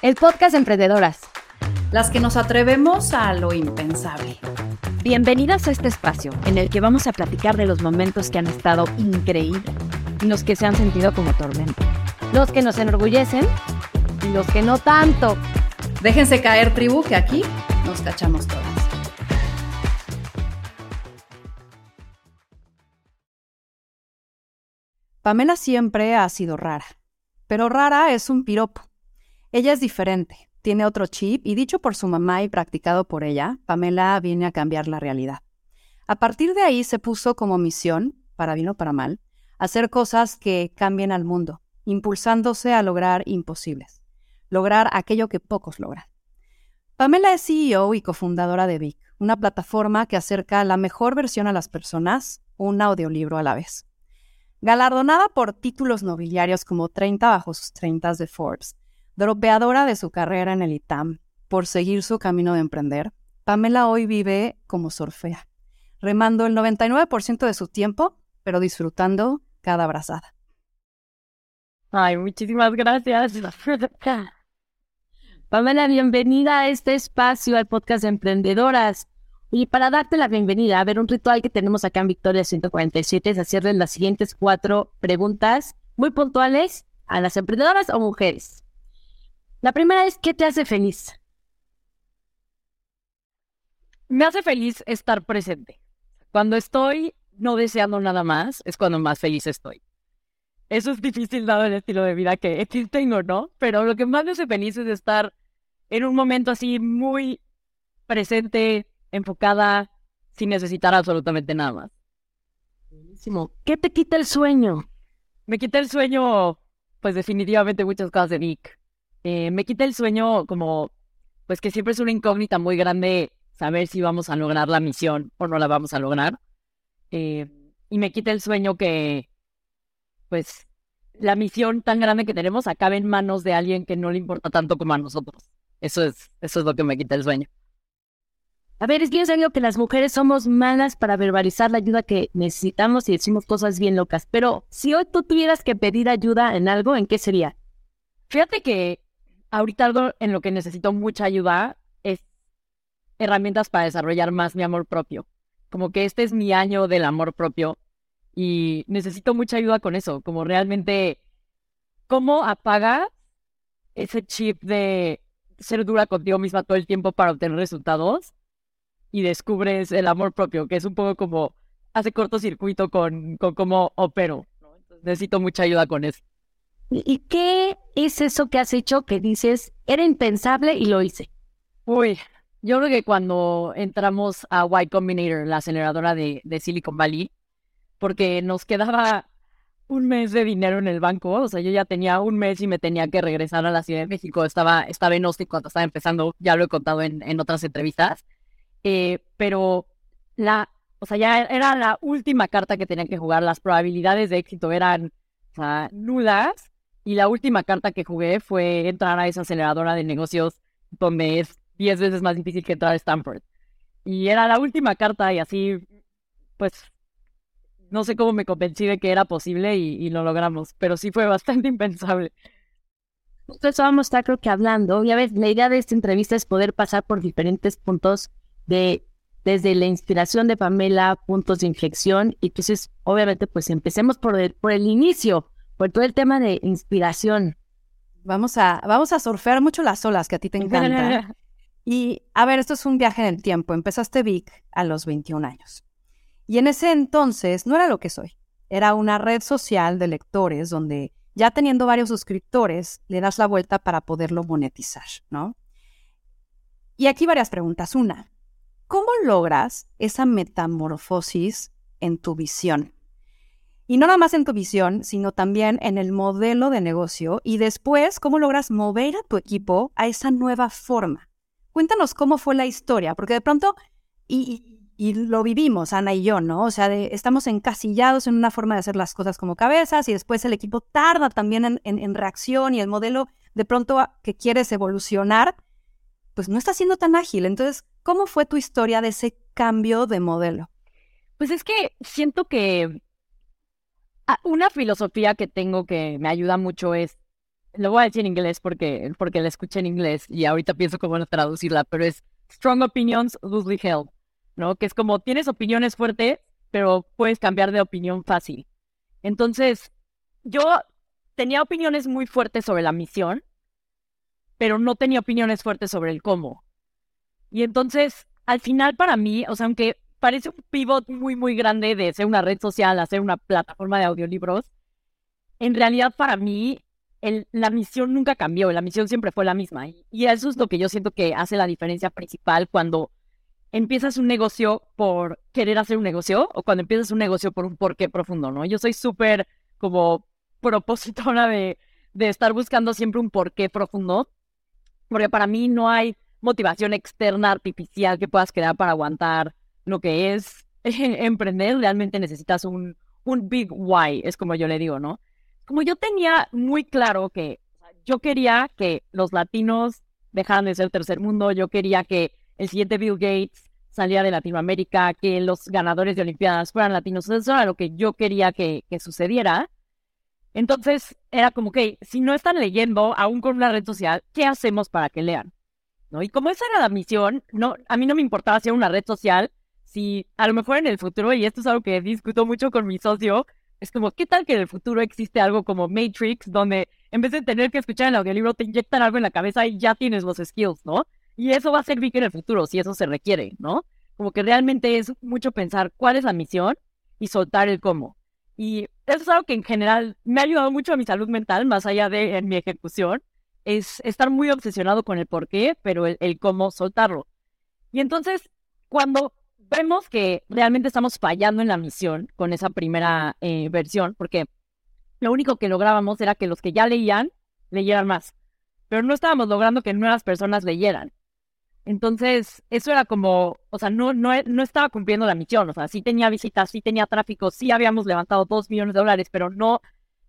el podcast de Emprendedoras. Las que nos atrevemos a lo impensable. Bienvenidas a este espacio en el que vamos a platicar de los momentos que han estado increíbles y los que se han sentido como tormenta. Los que nos enorgullecen y los que no tanto. Déjense caer, tribu, que aquí nos cachamos todas. Pamela siempre ha sido rara, pero rara es un piropo. Ella es diferente, tiene otro chip y dicho por su mamá y practicado por ella, Pamela viene a cambiar la realidad. A partir de ahí se puso como misión, para bien o para mal, hacer cosas que cambien al mundo, impulsándose a lograr imposibles, lograr aquello que pocos logran. Pamela es CEO y cofundadora de Vic, una plataforma que acerca la mejor versión a las personas, un audiolibro a la vez. Galardonada por títulos nobiliarios como 30 bajo sus 30 de Forbes, dropeadora de su carrera en el ITAM por seguir su camino de emprender, Pamela hoy vive como surfea, remando el 99% de su tiempo, pero disfrutando cada abrazada. Ay, muchísimas gracias. Pamela, bienvenida a este espacio, al podcast de Emprendedoras. Y para darte la bienvenida, a ver, un ritual que tenemos acá en Victoria 147 es hacerles las siguientes cuatro preguntas muy puntuales a las emprendedoras o mujeres. La primera es, ¿qué te hace feliz? Me hace feliz estar presente. Cuando estoy no deseando nada más, es cuando más feliz estoy. Eso es difícil dado el estilo de vida que tengo, ¿no? Pero lo que más me hace feliz es estar en un momento así muy presente, enfocada, sin necesitar absolutamente nada más. Buenísimo. ¿Qué te quita el sueño? Me quita el sueño, pues definitivamente muchas cosas de Nick. Eh, me quita el sueño como, pues que siempre es una incógnita muy grande saber si vamos a lograr la misión o no la vamos a lograr. Eh, y me quita el sueño que, pues, la misión tan grande que tenemos acabe en manos de alguien que no le importa tanto como a nosotros. Eso es, eso es lo que me quita el sueño. A ver, es bien serio que las mujeres somos malas para verbalizar la ayuda que necesitamos y decimos cosas bien locas. Pero si hoy tú tuvieras que pedir ayuda en algo, ¿en qué sería? Fíjate que ahorita en lo que necesito mucha ayuda es herramientas para desarrollar más mi amor propio. Como que este es mi año del amor propio y necesito mucha ayuda con eso, como realmente cómo apagas ese chip de ser dura contigo misma todo el tiempo para obtener resultados y descubres el amor propio, que es un poco como hace cortocircuito con, con cómo opero. necesito mucha ayuda con eso. ¿Y qué es eso que has hecho que dices, era impensable y lo hice? Uy, yo creo que cuando entramos a Y Combinator, la aceleradora de, Silicon Valley, porque nos quedaba un mes de dinero en el banco, o sea, yo ya tenía un mes y me tenía que regresar a la Ciudad de México, estaba, estaba en Austin cuando estaba empezando, ya lo he contado en, en otras entrevistas, eh, pero la, o sea, ya era la última carta que tenía que jugar, las probabilidades de éxito eran nulas, y la última carta que jugué fue entrar a esa aceleradora de negocios donde es 10 veces más difícil que entrar a Stanford. Y era la última carta y así, pues, no sé cómo me convencí de que era posible y, lo logramos, pero sí fue bastante impensable. Entonces vamos a estar creo que hablando, ya ves, la idea de esta entrevista es poder pasar por diferentes puntos de desde la inspiración de Pamela, puntos de inflexión, y entonces obviamente pues empecemos por por el inicio, por todo el tema de inspiración. Vamos a, vamos a surfear mucho las olas que a ti te encantan. y a ver, esto es un viaje en el tiempo. Empezaste Vic a los 21 años. Y en ese entonces no era lo que soy. Era una red social de lectores donde ya teniendo varios suscriptores, le das la vuelta para poderlo monetizar, ¿no? Y aquí varias preguntas. Una, ¿cómo logras esa metamorfosis en tu visión? Y no nada más en tu visión, sino también en el modelo de negocio y después cómo logras mover a tu equipo a esa nueva forma. Cuéntanos cómo fue la historia, porque de pronto, y, lo vivimos, Ana y yo, ¿no? O sea, estamos encasillados en una forma de hacer las cosas como cabezas y después el equipo tarda también en, en reacción y el modelo de pronto que quieres evolucionar, pues no está siendo tan ágil. Entonces, ¿cómo fue tu historia de ese cambio de modelo? Pues es que siento que una filosofía que tengo que me ayuda mucho es lo voy a decir en inglés porque, porque la escuché en inglés y ahorita pienso cómo traducirla, pero es strong opinions loosely held, ¿no? Que es como tienes opiniones fuertes, pero puedes cambiar de opinión fácil. Entonces, yo tenía opiniones muy fuertes sobre la misión, pero no tenía opiniones fuertes sobre el cómo. Y entonces, al final para mí, o sea, aunque parece un pivot muy, muy grande de ser una red social a ser una plataforma de audiolibros, en realidad para mí la misión nunca cambió, la misión siempre fue la misma. Y, eso es lo que yo siento que hace la diferencia principal cuando empiezas un negocio por querer hacer un negocio o cuando empiezas un negocio por un porqué profundo, ¿no? Yo soy súper como propositora de, de estar buscando siempre un porqué profundo, porque para mí no hay motivación externa artificial que puedas crear para aguantar lo que es emprender. Realmente necesitas un, un big why, es como yo le digo, ¿no? como yo tenía muy claro que yo quería que los latinos dejaran de ser tercer mundo, yo quería que el siguiente Bill Gates saliera de Latinoamérica, que los ganadores de Olimpiadas fueran latinos, eso era lo que yo quería que, sucediera. Entonces era como que si no están leyendo aún con una red social, ¿qué hacemos para que lean? ¿No? Y como esa era la misión, no, a mí no me importaba hacer una red social, si a lo mejor en el futuro, y esto es algo que discuto mucho con mi socio, es como, ¿qué tal que en el futuro existe algo como Matrix, donde en vez de tener que escuchar el audiolibro, te inyectan algo en la cabeza y ya tienes los skills, ¿no? Y eso va a servir en el futuro, si eso se requiere, ¿no? Como que realmente es mucho pensar cuál es la misión y soltar el cómo. Y eso es algo que en general me ha ayudado mucho a mi salud mental, más allá de en mi ejecución, es estar muy obsesionado con el por qué, pero el, el cómo soltarlo. Y entonces, cuando vemos que realmente estamos fallando en la misión con esa primera eh, versión, porque lo único que lográbamos era que los que ya leían, leyeran más, pero no estábamos logrando que nuevas personas leyeran. Entonces, eso era como, o sea, no, no, no estaba cumpliendo la misión, o sea, sí tenía visitas, sí tenía tráfico, sí habíamos levantado dos millones de dólares, pero no,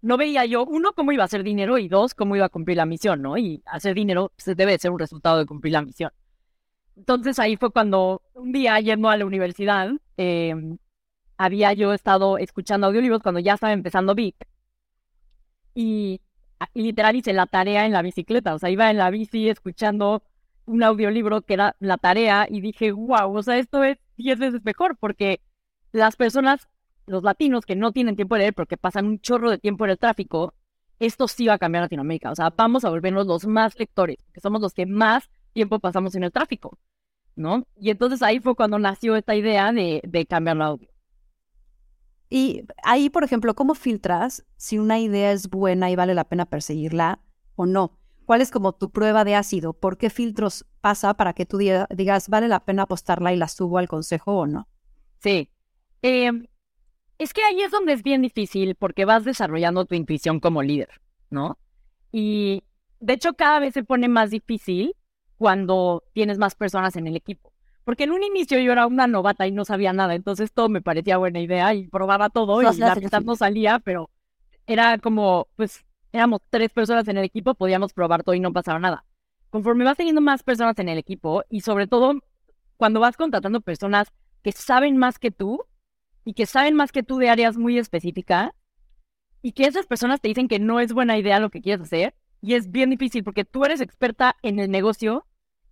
no veía yo, uno, cómo iba a hacer dinero y dos, cómo iba a cumplir la misión, ¿no? Y hacer dinero se debe ser un resultado de cumplir la misión. Entonces ahí fue cuando un día yendo a la universidad, em, había yo estado escuchando audiolibros cuando ya estaba empezando Vic. Y, y, literal hice la tarea en la bicicleta, o sea, iba en la bici escuchando un audiolibro que era la tarea y dije, wow, o sea, esto es diez veces mejor porque las personas, los latinos que no tienen tiempo de leer porque pasan un chorro de tiempo en el tráfico, esto sí va a cambiar Latinoamérica, o sea, vamos a volvernos los más lectores, que somos los que más tiempo pasamos en el tráfico. ¿No? Y entonces ahí fue cuando nació esta idea de, de cambiar el audio. Y ahí, por ejemplo, ¿cómo filtras si una idea es buena y vale la pena perseguirla o no? ¿Cuál es como tu prueba de ácido? ¿Por qué filtros pasa para que tú digas, vale la pena apostarla y la subo al consejo o no? Sí. Em, es que ahí es donde es bien difícil porque vas desarrollando tu intuición como líder, ¿no? Y de hecho cada vez se pone más difícil cuando tienes más personas en el equipo. Porque en un inicio yo era una novata y no sabía nada, entonces todo me parecía buena idea y probaba todo y la mitad no salía, pero era como, pues éramos tres personas en el equipo, podíamos probar todo y no pasaba nada. Conforme vas teniendo más personas en el equipo y sobre todo cuando vas contratando personas que saben más que tú y que saben más que tú de áreas muy específicas y que esas personas te dicen que no es buena idea lo que quieres hacer y es bien difícil porque tú eres experta en el negocio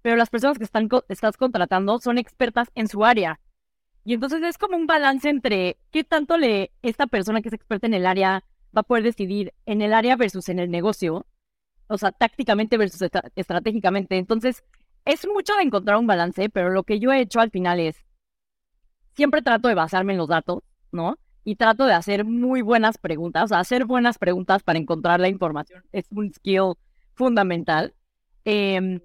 pero las personas que están, estás contratando son expertas en su área. Y entonces es como un balance entre qué tanto le esta persona que es experta en el área va a poder decidir en el área versus en el negocio, o sea, tácticamente versus estratégicamente. Entonces, es mucho de encontrar un balance, pero lo que yo he hecho al final es, siempre trato de basarme en los datos, ¿no? Y trato de hacer muy buenas preguntas, o sea, hacer buenas preguntas para encontrar la información es un skill fundamental. Em,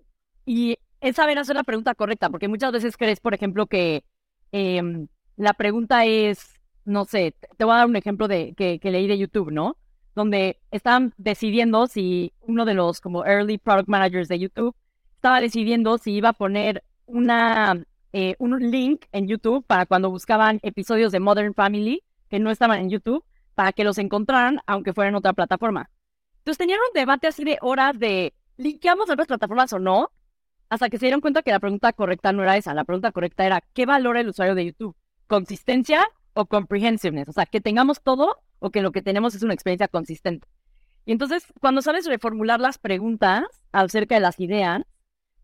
y es saber hacer la pregunta correcta, porque muchas veces crees, por ejemplo, que em, la pregunta es, no sé, te voy a dar un ejemplo de que, leí de YouTube, ¿no? Donde estaban decidiendo si uno de los como early product managers de YouTube estaba decidiendo si iba a poner una, eh, un link en YouTube para cuando buscaban episodios de Modern Family que no estaban en YouTube, para que los encontraran aunque fueran en otra plataforma. Entonces tenían un debate así de horas de, ¿linkeamos otras plataformas o no? Hasta que se dieron cuenta que la pregunta correcta no era esa. La pregunta correcta era, ¿qué valora el usuario de YouTube? ¿Consistencia o comprehensiveness? O sea, que tengamos todo o que lo que tenemos es una experiencia consistente. Y entonces, cuando sabes reformular las preguntas acerca de las ideas,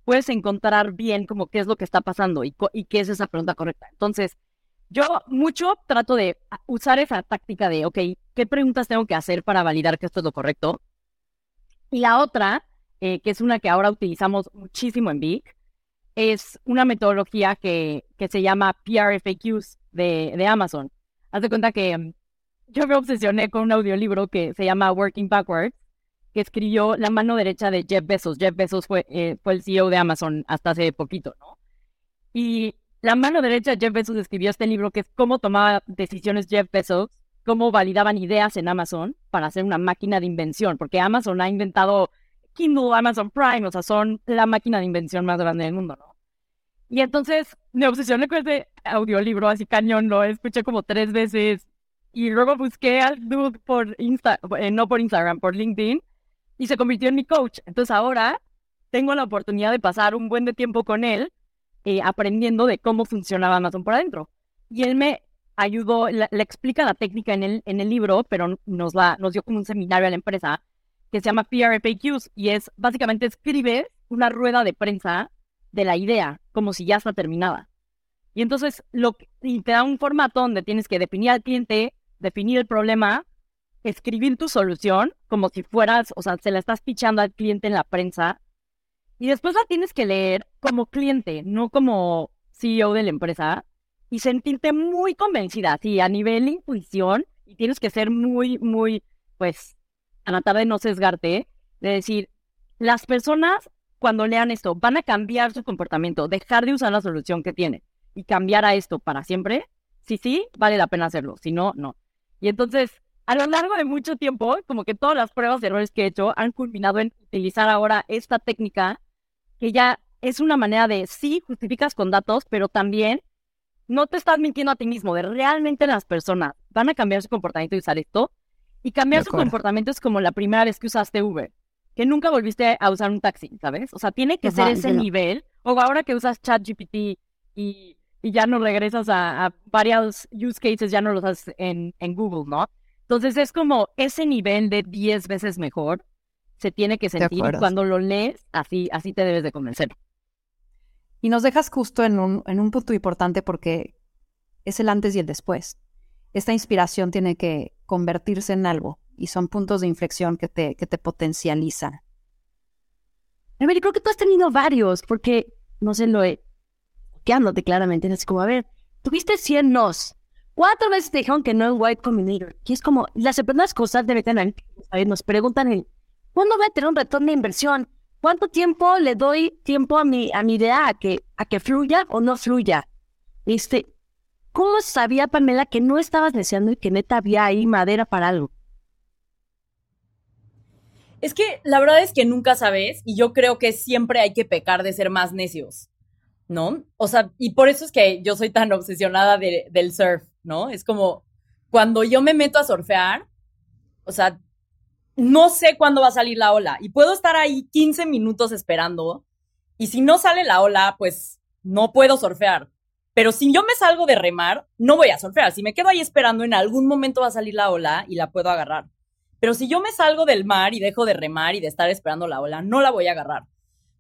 puedes encontrar bien como qué es lo que está pasando y, y qué es esa pregunta correcta. Entonces, yo mucho trato de usar esa táctica de, ok, ¿qué preguntas tengo que hacer para validar que esto es lo correcto? Y la otra, eh, que es una que ahora utilizamos muchísimo en Big, es una metodología que, que se llama PRFAQs de, de Amazon. Haz de cuenta que mm, yo me obsesioné con un audiolibro que se llama Working Backwards, que escribió la mano derecha de Jeff Bezos. Jeff Bezos fue, eh, fue el CEO de Amazon hasta hace poquito, ¿no? Y la mano derecha de Jeff Bezos escribió este libro que es cómo tomaba decisiones Jeff Bezos, cómo validaban ideas en Amazon para hacer una máquina de invención, porque Amazon ha inventado Kindle, Amazon Prime, o sea, son la máquina de invención más grande del mundo, ¿no? Y entonces me obsesioné con este audiolibro así cañón, lo escuché como tres veces y luego busqué al dude por Insta, eh, no por Instagram, por LinkedIn y se convirtió en mi coach. Entonces ahora tengo la oportunidad de pasar un buen de tiempo con él eh, aprendiendo de cómo funcionaba Amazon por adentro. Y él me ayudó, le, explica la técnica en el, en el libro, pero nos, la, nos dio como un seminario a la empresa que se llama PRFAQs y es básicamente escribe una rueda de prensa de la idea, como si ya está terminada. Y entonces lo, y te da un formato donde tienes que definir al cliente, definir el problema, escribir tu solución, como si fueras, o sea, se la estás pichando al cliente en la prensa, y después la tienes que leer como cliente, no como CEO de la empresa, y sentirte muy convencida, sí, a nivel intuición, y tienes que ser muy, muy, pues, a tratar de no sesgarte, de decir, las personas cuando lean esto van a cambiar su comportamiento, dejar de usar la solución que tienen y cambiar a esto para siempre. Si sí, vale la pena hacerlo, si no, no. Y entonces, a lo largo de mucho tiempo, como que todas las pruebas de errores que he hecho han culminado en utilizar ahora esta técnica que ya es una manera de, sí, justificas con datos, pero también no te estás mintiendo a ti mismo, de realmente las personas van a cambiar su comportamiento y usar esto. Y cambiar su comportamiento es como la primera vez que usaste Uber, que nunca volviste a usar un taxi, ¿sabes? O sea, tiene que ser ese nivel. O ahora que usas ChatGPT y, y ya no regresas a, varios use cases, ya no los haces en, en Google, ¿no? Entonces es como ese nivel de 10 veces mejor se tiene que sentir cuando lo lees, así, así te debes de convencer. Y nos dejas justo en un, en un punto importante porque es el antes y el después. Esta inspiración tiene que convertirse en algo y son puntos de inflexión que te, que te potencializan. Ver, creo que tú has tenido varios, porque, no sé, lo he... Quedándote claramente, es como, a ver, tuviste 100 nos, cuatro veces te dijeron que no en White Combinator, y es como, las de tener, nos preguntan el ¿Cuándo voy a tener un retorno de inversión? ¿Cuánto tiempo le doy tiempo a mi, a mi idea a que, a que fluya o no fluya? Este, ¿Cómo sabía Pamela que no estabas deseando y que neta había ahí madera para algo? Es que la verdad es que nunca sabes y yo creo que siempre hay que pecar de ser más necios, ¿no? O sea, y por eso es que yo soy tan obsesionada del surf, ¿no? Es como cuando yo me meto a surfear, o sea, no sé cuándo va a salir la ola y puedo estar ahí 15 minutos esperando y si no sale la ola, pues no puedo surfear. Pero si yo me salgo de remar, no voy a surfear. Si me quedo ahí esperando, en algún momento va a salir la ola y la puedo agarrar. Pero si yo me salgo del mar y dejo de remar y de estar esperando la ola, no la voy a agarrar.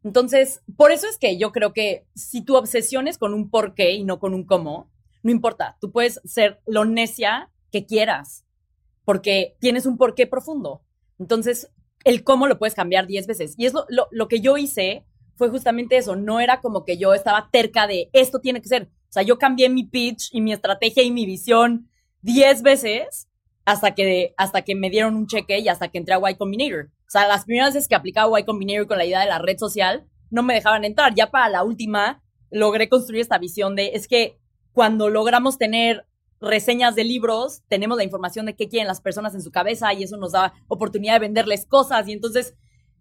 Entonces, por eso es que yo creo que si tu obsesión es con un por qué y no con un cómo, no importa, tú puedes ser lo necia que quieras, porque tienes un porqué profundo. Entonces, el cómo lo puedes cambiar 10 veces. Y es lo, lo, que yo hice fue justamente eso. No era como que yo estaba terca de esto tiene que ser. O sea, yo cambié mi pitch y mi estrategia y mi visión 10 veces hasta que, hasta que me dieron un cheque y hasta que entré a Y Combinator. O sea, las primeras veces que aplicaba Y Combinator con la idea de la red social, no me dejaban entrar. Ya para la última, logré construir esta visión de, es que cuando logramos tener reseñas de libros, tenemos la información de qué quieren las personas en su cabeza y eso nos da oportunidad de venderles cosas. Y entonces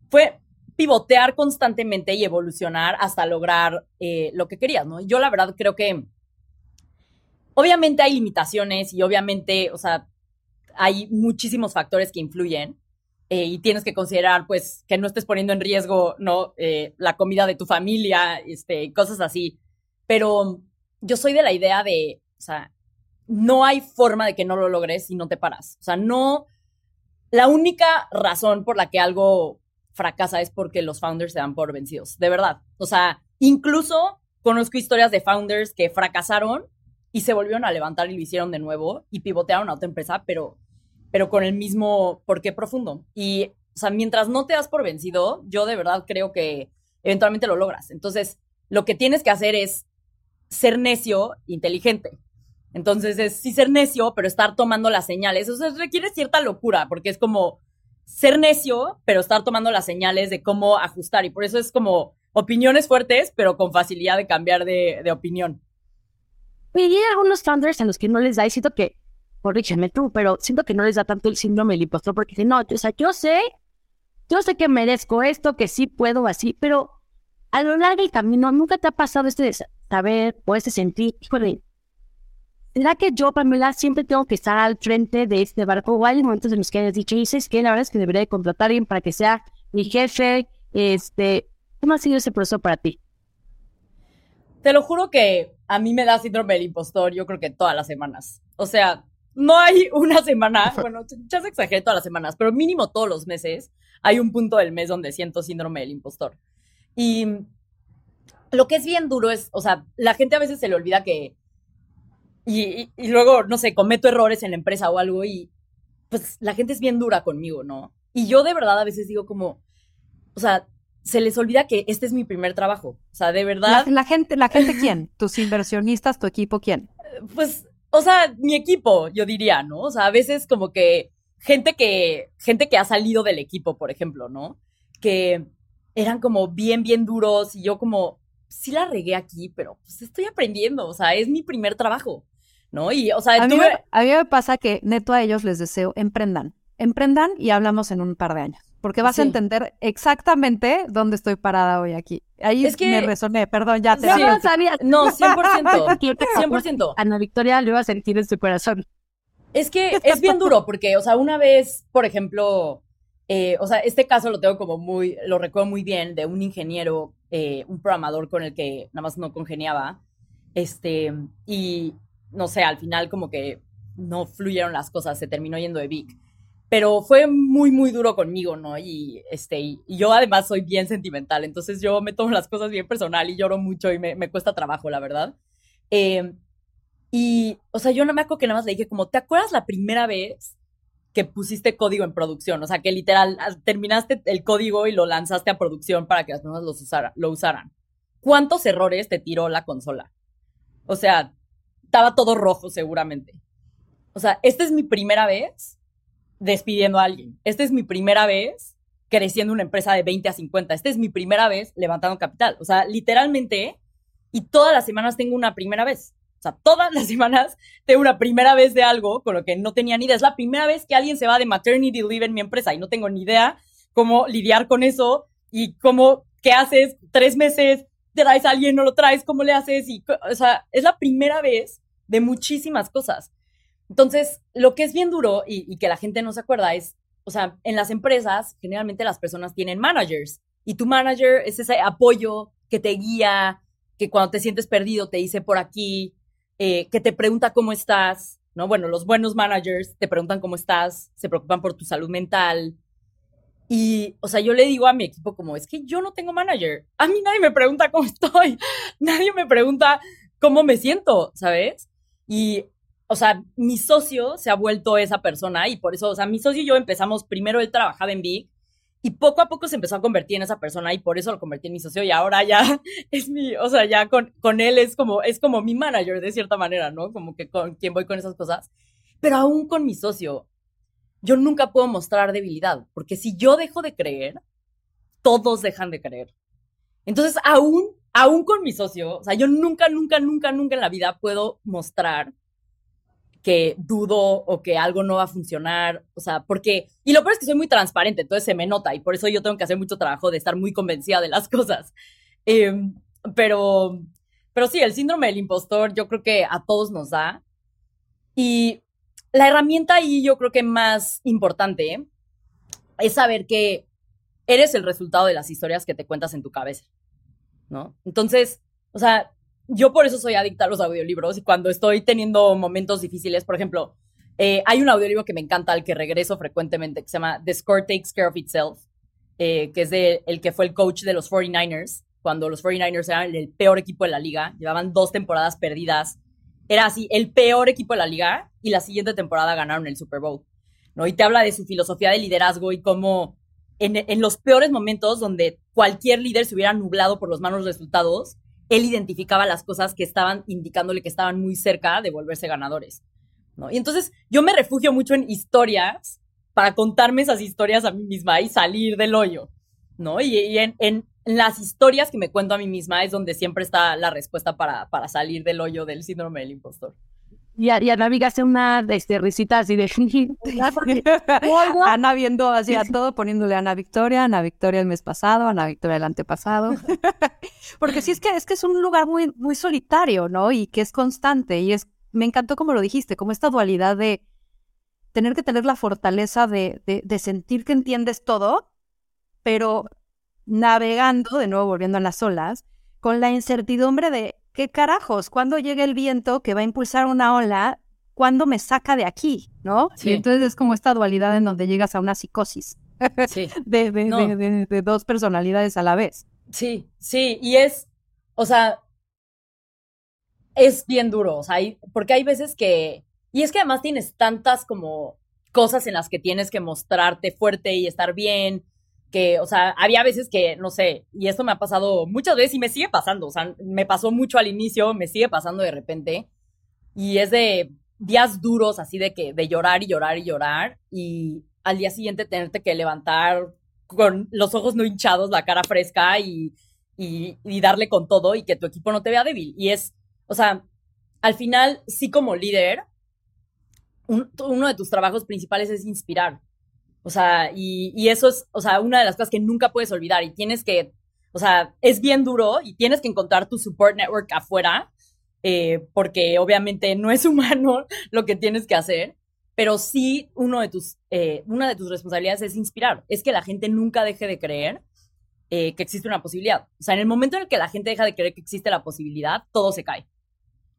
fue pivotear constantemente y evolucionar hasta lograr eh, lo que querías, ¿no? Yo la verdad creo que obviamente hay limitaciones y obviamente, o sea, hay muchísimos factores que influyen eh, y tienes que considerar, pues, que no estés poniendo en riesgo, ¿no? Eh, la comida de tu familia, este, cosas así. Pero yo soy de la idea de, o sea, no hay forma de que no lo logres si no te paras. O sea, no, la única razón por la que algo fracasa es porque los founders se dan por vencidos, de verdad. O sea, incluso conozco historias de founders que fracasaron y se volvieron a levantar y lo hicieron de nuevo y pivotearon a otra empresa, pero, pero con el mismo porqué profundo. Y, o sea, mientras no te das por vencido, yo de verdad creo que eventualmente lo logras. Entonces, lo que tienes que hacer es ser necio, inteligente. Entonces es sí ser necio, pero estar tomando las señales. O sea, requiere cierta locura, porque es como ser necio, pero estar tomando las señales de cómo ajustar. Y por eso es como opiniones fuertes, pero con facilidad de cambiar de, de opinión. Y hay algunos founders a los que no les da, y siento que, corrígeme tú, pero siento que no les da tanto el síndrome del impostor, porque dicen, no, o sea, yo sé, yo sé que merezco esto, que sí puedo así, pero a lo largo del camino, ¿nunca te ha pasado este de saber o este sentir, híjole, ¿será que yo, Pamela, siempre tengo que estar al frente de este barco? O hay momentos en los que hayas dicho, y dices que la verdad es que debería de contratar a alguien para que sea mi jefe, este, ¿cómo ha sido ese proceso para ti? Te lo juro que a mí me da síndrome del impostor, yo creo que todas las semanas. O sea, no hay una semana, bueno, ya se exageré todas las semanas, pero mínimo todos los meses hay un punto del mes donde siento síndrome del impostor. Y lo que es bien duro es, o sea, la gente a veces se le olvida que, y, y, luego, no sé, cometo errores en la empresa o algo y pues la gente es bien dura conmigo, ¿no? Y yo de verdad a veces digo como, o sea, se les olvida que este es mi primer trabajo. O sea, de verdad. La, la gente, ¿la gente quién? ¿Tus inversionistas, tu equipo quién? Pues, o sea, mi equipo, yo diría, ¿no? O sea, a veces como que gente que, gente que ha salido del equipo, por ejemplo, ¿no? Que eran como bien, bien duros y yo como, sí la regué aquí, pero pues estoy aprendiendo, o sea, es mi primer trabajo, ¿no? Y, o sea, a, mí, a mí me pasa que neto a ellos les deseo, emprendan, emprendan y hablamos en un par de años, porque vas a entender exactamente dónde estoy parada hoy aquí. Ahí es que me resoné, perdón, ya te sí, no, sabía. no, 100%, 100%. Ana Victoria lo iba a sentir en su corazón. Es que es bien duro, porque, o sea, una vez, por ejemplo, eh, o sea, este caso lo tengo como muy, lo recuerdo muy bien, de un ingeniero, eh, un programador con el que nada más no congeniaba, este, y no sé, al final como que no fluyeron las cosas, se terminó yendo de Vic. Pero fue muy, muy duro conmigo, ¿no? Y, este, y, yo además soy bien sentimental, entonces yo me tomo las cosas bien personal y lloro mucho y me, me cuesta trabajo, la verdad. Eh, y, o sea, yo no me acuerdo que nada más le dije como, ¿te acuerdas la primera vez que pusiste código en producción, o sea, que literal terminaste el código y lo lanzaste a producción para que las personas lo usaran. ¿Cuántos errores te tiró la consola? O sea, estaba todo rojo seguramente. O sea, esta es mi primera vez despidiendo a alguien. Esta es mi primera vez creciendo una empresa de 20 a 50. Esta es mi primera vez levantando capital. O sea, literalmente, y todas las semanas tengo una primera vez. O sea, todas las semanas tengo una primera vez de algo con lo que no tenía ni idea. Es la primera vez que alguien se va de maternity leave en mi empresa y no tengo ni idea cómo lidiar con eso y cómo, ¿qué haces? Tres meses, traes a alguien, no lo traes, ¿cómo le haces? Y, o sea, es la primera vez de muchísimas cosas. Entonces, lo que es bien duro y, que la gente no se acuerda es, o sea, en las empresas, generalmente las personas tienen managers y tu manager es ese apoyo que te guía, que cuando te sientes perdido te dice por aquí, eh, que te pregunta cómo estás, ¿no? Bueno, los buenos managers te preguntan cómo estás, se preocupan por tu salud mental. Y, o sea, yo le digo a mi equipo como, es que yo no tengo manager. A mí nadie me pregunta cómo estoy. Nadie me pregunta cómo me siento, ¿sabes? Y, o sea, mi socio se ha vuelto esa persona y por eso, o sea, mi socio y yo empezamos, primero él trabajaba en Big y poco a poco se empezó a convertir en esa persona y por eso lo convertí en mi socio y ahora ya es mi, o sea, ya con, con él es como, es como mi manager de cierta manera, ¿no? Como que con quien voy con esas cosas. Pero aún con mi socio, yo nunca puedo mostrar debilidad, porque si yo dejo de creer, todos dejan de creer. Entonces, aún, aún con mi socio, o sea, yo nunca, nunca, nunca, nunca en la vida puedo mostrar que dudo o que algo no va a funcionar, o sea, porque, y lo peor es que soy muy transparente, entonces se me nota y por eso yo tengo que hacer mucho trabajo de estar muy convencida de las cosas. Em, pero, pero sí, el síndrome del impostor yo creo que a todos nos da. Y la herramienta ahí yo creo que más importante es saber que eres el resultado de las historias que te cuentas en tu cabeza, ¿no? Entonces, o sea, yo por eso soy adicta a los audiolibros y cuando estoy teniendo momentos difíciles, por ejemplo, Eh, hay un audiolibro que me encanta, al que regreso frecuentemente, que se llama The Score Takes Care of Itself, eh, que es de el que fue el coach de los 49ers, cuando los 49ers eran el peor equipo de la liga, llevaban dos temporadas perdidas, era así, el peor equipo de la liga, y la siguiente temporada ganaron el Super Bowl. Y te habla de su filosofía de liderazgo y cómo en, los peores momentos donde cualquier líder se hubiera nublado por los malos resultados, él identificaba las cosas que estaban indicándole que estaban muy cerca de volverse ganadores. Y entonces yo me refugio mucho en historias para contarme esas historias a mí misma y salir del hoyo, ¿no? Y, en, en, las historias que me cuento a mí misma es donde siempre está la respuesta para, para salir del hoyo del síndrome del impostor. Y, y Ana hace una este, risita así de... Ana viendo así a todo, poniéndole a Ana Victoria, Ana Victoria el mes pasado, Ana Victoria el antepasado. Porque sí es que es que es un lugar muy, muy solitario, ¿no? Y que es constante. Y es, me encantó como lo dijiste, como esta dualidad de tener que tener la fortaleza de, de, de sentir que entiendes todo, pero navegando, de nuevo volviendo a las olas, con la incertidumbre de ¿qué carajos? ¿Cuándo llega el viento que va a impulsar una ola? ¿Cuándo me saca de aquí? ¿No? Sí. Y entonces es como esta dualidad en donde llegas a una psicosis sí. de, de, no. de, de, dos personalidades a la vez. Sí, sí, y es, o sea, es bien duro, o sea, hay, porque hay veces que, y es que además tienes tantas como cosas en las que tienes que mostrarte fuerte y estar bien, que, o sea, había veces que, no sé, y esto me ha pasado muchas veces y me sigue pasando, o sea, me pasó mucho al inicio, me sigue pasando de repente, y es de días duros así de que, de llorar y llorar y llorar, y al día siguiente tenerte que levantar con los ojos no hinchados, la cara fresca y, y, darle con todo y que tu equipo no te vea débil. Y es, o sea, al final, sí como líder, un, uno de tus trabajos principales es inspirar. O sea, y, eso es, o sea, una de las cosas que nunca puedes olvidar y tienes que, o sea, es bien duro y tienes que encontrar tu support network afuera, eh, porque obviamente no es humano lo que tienes que hacer, pero sí uno de tus, eh, una de tus responsabilidades es inspirar, es que la gente nunca deje de creer eh, que existe una posibilidad. O sea, en el momento en el que la gente deja de creer que existe la posibilidad, todo se cae.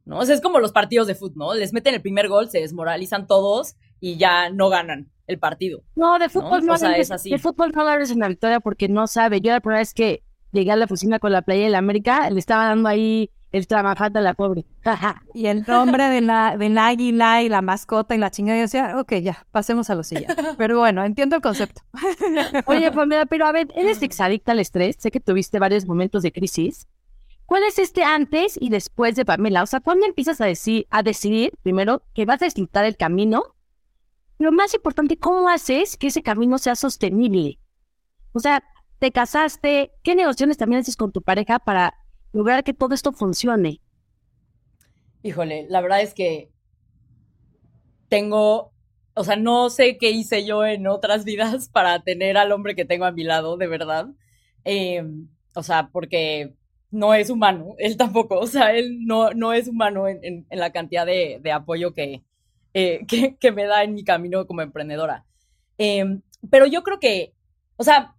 ¿No? Es como los partidos de fútbol, ¿no? Les meten el primer gol, se desmoralizan todos y ya no ganan el partido. No, de fútbol no, no o sea, es así. De fútbol no hablas en la victoria porque no sabe. Yo la primera vez que llegué a la oficina con la playa de la América, le estaba dando ahí el trabajando a la pobre. y el nombre de la, de la águila y la mascota y la chingada, yo decía, ok, ya, pasemos a lo siguiente. Pero bueno, entiendo el concepto. Oye, Pamela, pero a ver, eres exadicta al estrés, sé que tuviste varios momentos de crisis. ¿Cuál es este antes y después de Pamela? O sea, ¿cuándo empiezas a, decir, a decidir, primero, que vas a disfrutar el camino lo más importante, ¿cómo haces que ese camino sea sostenible? O sea, te casaste, ¿qué negociaciones también haces con tu pareja para lograr que todo esto funcione? Híjole, la verdad es que tengo, o sea, no sé qué hice yo en otras vidas para tener al hombre que tengo a mi lado, de verdad. Eh, o sea, porque no es humano, él tampoco, o sea, él no, no es humano en, la cantidad de apoyo que, eh, que, que, me da en mi camino como emprendedora. Eh, pero yo creo que, o sea,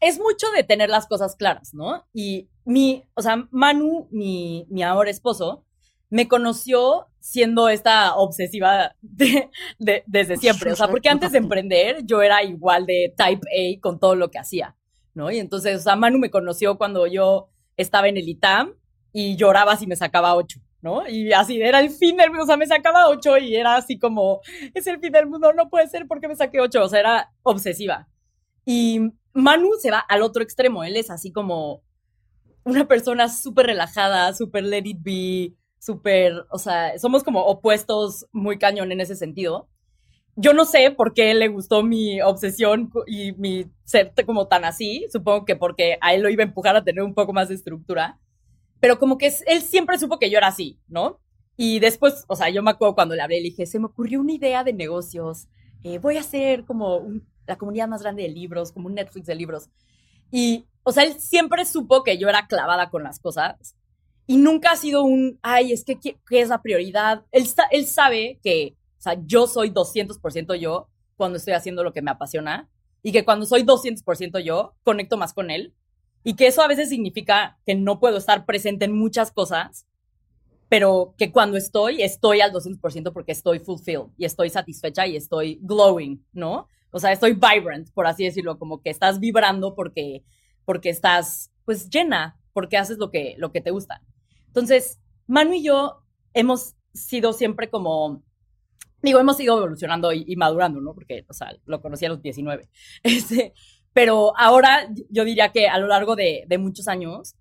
es mucho de tener las cosas claras, ¿no? Y mi, o sea, Manu, mi, mi ahora esposo, me conoció siendo esta obsesiva de, de, desde siempre. O sea, porque antes de emprender yo era igual de type A con todo lo que hacía, ¿no? Y entonces, o sea, Manu me conoció cuando yo estaba en el ITAM y lloraba si me sacaba ocho. ¿No? Y así era el fin del mundo, o sea, me sacaba ocho y era así como, es el fin del mundo, no puede ser porque me saqué ocho, o sea, era obsesiva. Y Manu se va al otro extremo, él es así como una persona súper relajada, súper let it be, súper, o sea, somos como opuestos muy cañón en ese sentido. Yo no sé por qué le gustó mi obsesión y mi ser como tan así, supongo que porque a él lo iba a empujar a tener un poco más de estructura pero como que él siempre supo que yo era así, ¿no? Y después, o sea, yo me acuerdo cuando le hablé, le dije, se me ocurrió una idea de negocios, eh, voy a hacer como un, la comunidad más grande de libros, como un Netflix de libros. Y, o sea, él siempre supo que yo era clavada con las cosas y nunca ha sido un, ay, es que, ¿qué, qué es la prioridad? Él, él sabe que, o sea, yo soy 200% yo cuando estoy haciendo lo que me apasiona y que cuando soy 200% yo, conecto más con él y que eso a veces significa que no puedo estar presente en muchas cosas, pero que cuando estoy, estoy al 200% porque estoy fulfilled y estoy satisfecha y estoy glowing, ¿no? O sea, estoy vibrant, por así decirlo, como que estás vibrando porque, porque estás, pues, llena, porque haces lo que, lo que te gusta. Entonces, Manu y yo hemos sido siempre como, digo, hemos ido evolucionando y, madurando, ¿no? Porque, o sea, lo conocí a los 19. Este, pero ahora yo diría que a lo largo de, muchos años,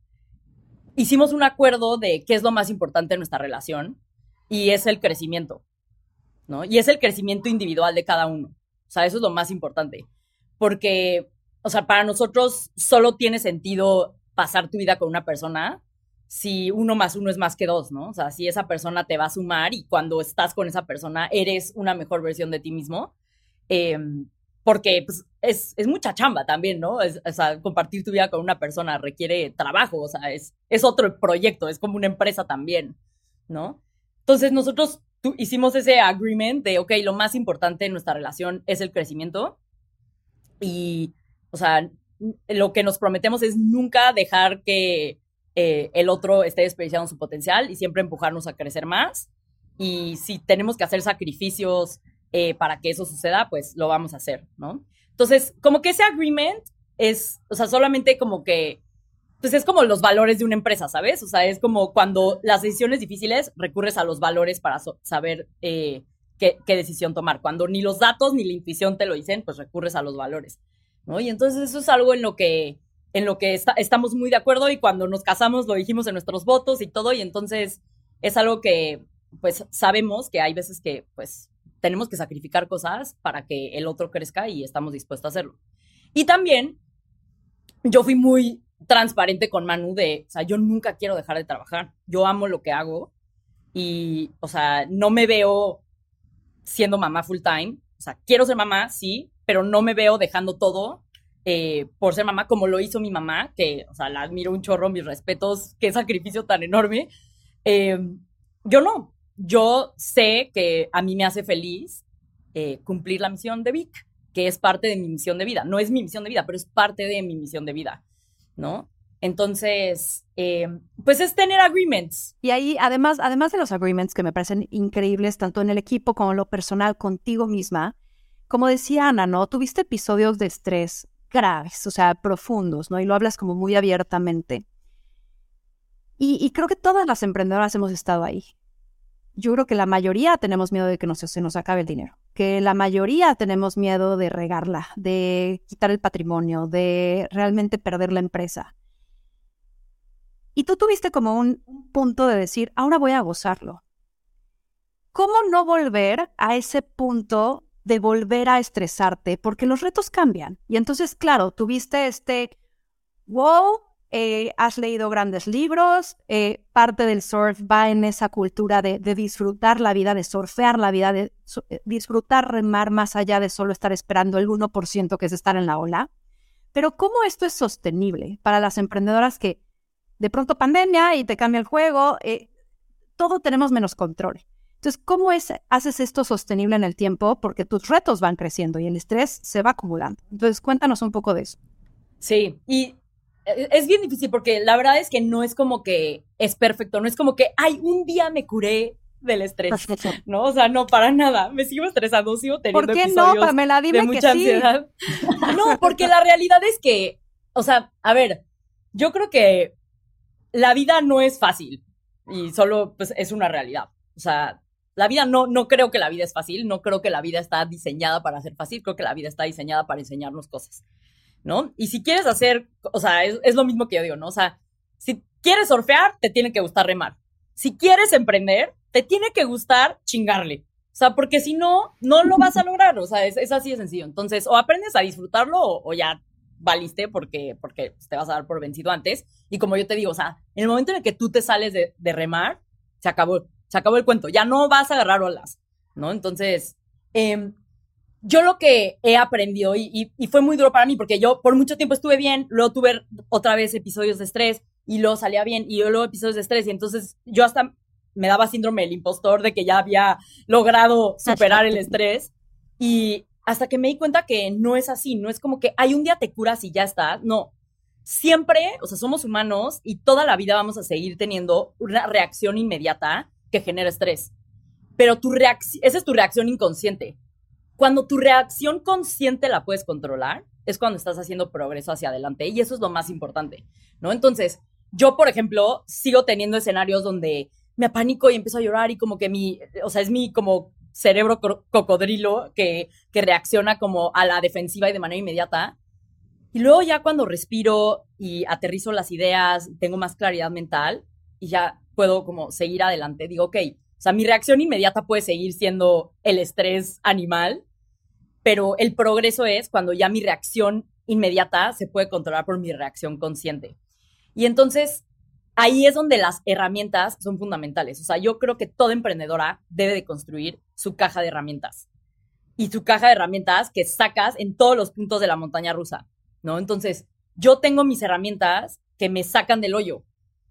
hicimos un acuerdo de qué es lo más importante en nuestra relación y es el crecimiento, ¿no? Y es el crecimiento individual de cada uno. O sea, eso es lo más importante. Porque, o sea, para nosotros solo tiene sentido pasar tu vida con una persona si uno más uno es más que dos, ¿no? O sea, si esa persona te va a sumar y cuando estás con esa persona eres una mejor versión de ti mismo. Eh, porque pues, es, es, mucha chamba también, ¿no? Es, o sea, compartir tu vida con una persona requiere trabajo, o sea, es, es otro proyecto, es como una empresa también, ¿no? Entonces nosotros hicimos ese agreement de, ok, lo más importante en nuestra relación es el crecimiento y, o sea, lo que nos prometemos es nunca dejar que eh, el otro esté desperdiciando su potencial y siempre empujarnos a crecer más. Y si tenemos que hacer sacrificios eh, para que eso suceda, pues lo vamos a hacer, ¿no? Entonces, como que ese agreement es, o sea, solamente como que, pues es como los valores de una empresa, ¿sabes? O sea, es como cuando las decisiones difíciles recurres a los valores para saber eh, qué, qué, decisión tomar. Cuando ni los datos ni la intuición te lo dicen, pues recurres a los valores, ¿no? Y entonces eso es algo en lo que, en lo que estamos muy de acuerdo y cuando nos casamos lo dijimos en nuestros votos y todo, y entonces es algo que, pues, sabemos que hay veces que, pues, tenemos que sacrificar cosas para que el otro crezca y estamos dispuestos a hacerlo. Y también yo fui muy transparente con Manu de, o sea, yo nunca quiero dejar de trabajar, yo amo lo que hago y, o sea, no me veo siendo mamá full time, o sea, quiero ser mamá, sí, pero no me veo dejando todo eh, por ser mamá como lo hizo mi mamá, que, o sea, la admiro un chorro, mis respetos, qué sacrificio tan enorme. Eh, yo no, yo sé que a mí me hace feliz eh, cumplir la misión de Vic, que es parte de mi misión de vida. No es mi misión de vida, pero es parte de mi misión de vida, ¿no? Entonces, eh, pues es tener agreements. Y ahí, además, además de los agreements que me parecen increíbles, tanto en el equipo como en lo personal contigo misma, como decía Ana, ¿no? Tuviste episodios de estrés graves, o sea, profundos, ¿no? Y lo hablas como muy abiertamente. Y, y creo que todas las emprendedoras hemos estado ahí yo creo que la mayoría tenemos miedo de que se nos acabe el dinero, que la mayoría tenemos miedo de regarla, de quitar el patrimonio, de realmente perder la empresa. Y tú tuviste como un punto de decir, ahora voy a gozarlo. ¿Cómo no volver a ese punto de volver a estresarte? Porque los retos cambian. Y entonces, claro, tuviste este, wow, eh, has leído grandes libros, eh, parte del surf va en esa cultura de, disfrutar la vida, de surfear la vida, de eh, disfrutar remar más allá de solo estar esperando el 1% que es estar en la ola. Pero ¿cómo esto es sostenible para las emprendedoras que de pronto pandemia y te cambia el juego, todo tenemos menos control? Entonces, ¿cómo es, haces esto sostenible en el tiempo? Porque tus retos van creciendo y el estrés se va acumulando. Entonces, cuéntanos un poco de eso. Sí, y es bien difícil porque la verdad es que no es como que es perfecto, no es como que, ay, un día me curé del estrés, ¿no? O sea, no, para nada, me sigo estresando, sigo teniendo ¿Por qué no, Pamela? Dime de mucha ansiedad. No, porque la realidad es que, o sea, a ver, yo creo que la vida no es fácil y solo, pues, es una realidad. O sea, la vida no, no creo que la vida es fácil, no creo que la vida está diseñada para ser fácil, creo que la vida está diseñada para enseñarnos cosas. ¿No? Y si quieres hacer, o sea, es, lo mismo que yo digo, ¿no? O sea, si quieres surfear, te tiene que gustar remar. Si quieres emprender, te tiene que gustar chingarle. O sea, porque si no, no lo vas a lograr. O sea, es, así de sencillo. Entonces, o aprendes a disfrutarlo o, ya valiste porque, porque te vas a dar por vencido antes. Y como yo te digo, o sea, en el momento en el que tú te sales de, de remar, se acabó, se acabó el cuento. Ya no vas a agarrar olas, ¿no? Entonces, eh, yo lo que he aprendido, y, fue muy duro para mí, porque yo por mucho tiempo estuve bien, luego tuve otra vez episodios de estrés, y luego salía bien, y luego episodios de estrés, y entonces yo hasta me daba síndrome del impostor de que ya había logrado superar el estrés, y hasta que me di cuenta que no es así, no es como que hay un día te curas y ya está, no. siempre, o sea, somos humanos y toda la vida vamos a seguir teniendo una reacción inmediata que genera estrés. Pero tu reacción, esa es tu reacción inconsciente. Cuando tu reacción consciente la puedes controlar, es cuando estás haciendo progreso hacia adelante y eso es lo más importante, ¿no? Entonces, yo, por ejemplo, sigo teniendo escenarios donde me apanico y empiezo a llorar y como que mi, o sea, es mi como cerebro cocodrilo que, que reacciona como a la defensiva y de manera inmediata. Y luego ya cuando respiro y aterrizo las ideas, tengo más claridad mental y ya puedo como seguir adelante, digo, ok, sea, mi reacción inmediata puede seguir siendo el estrés animal, pero el progreso es cuando ya mi reacción inmediata se puede controlar por mi reacción consciente. Y entonces ahí es donde las herramientas son fundamentales. O sea, yo creo que toda emprendedora debe de construir su caja de herramientas. Y su caja de herramientas que sacas en todos los puntos de la montaña rusa, ¿no? Entonces, yo tengo mis herramientas que me sacan del hoyo,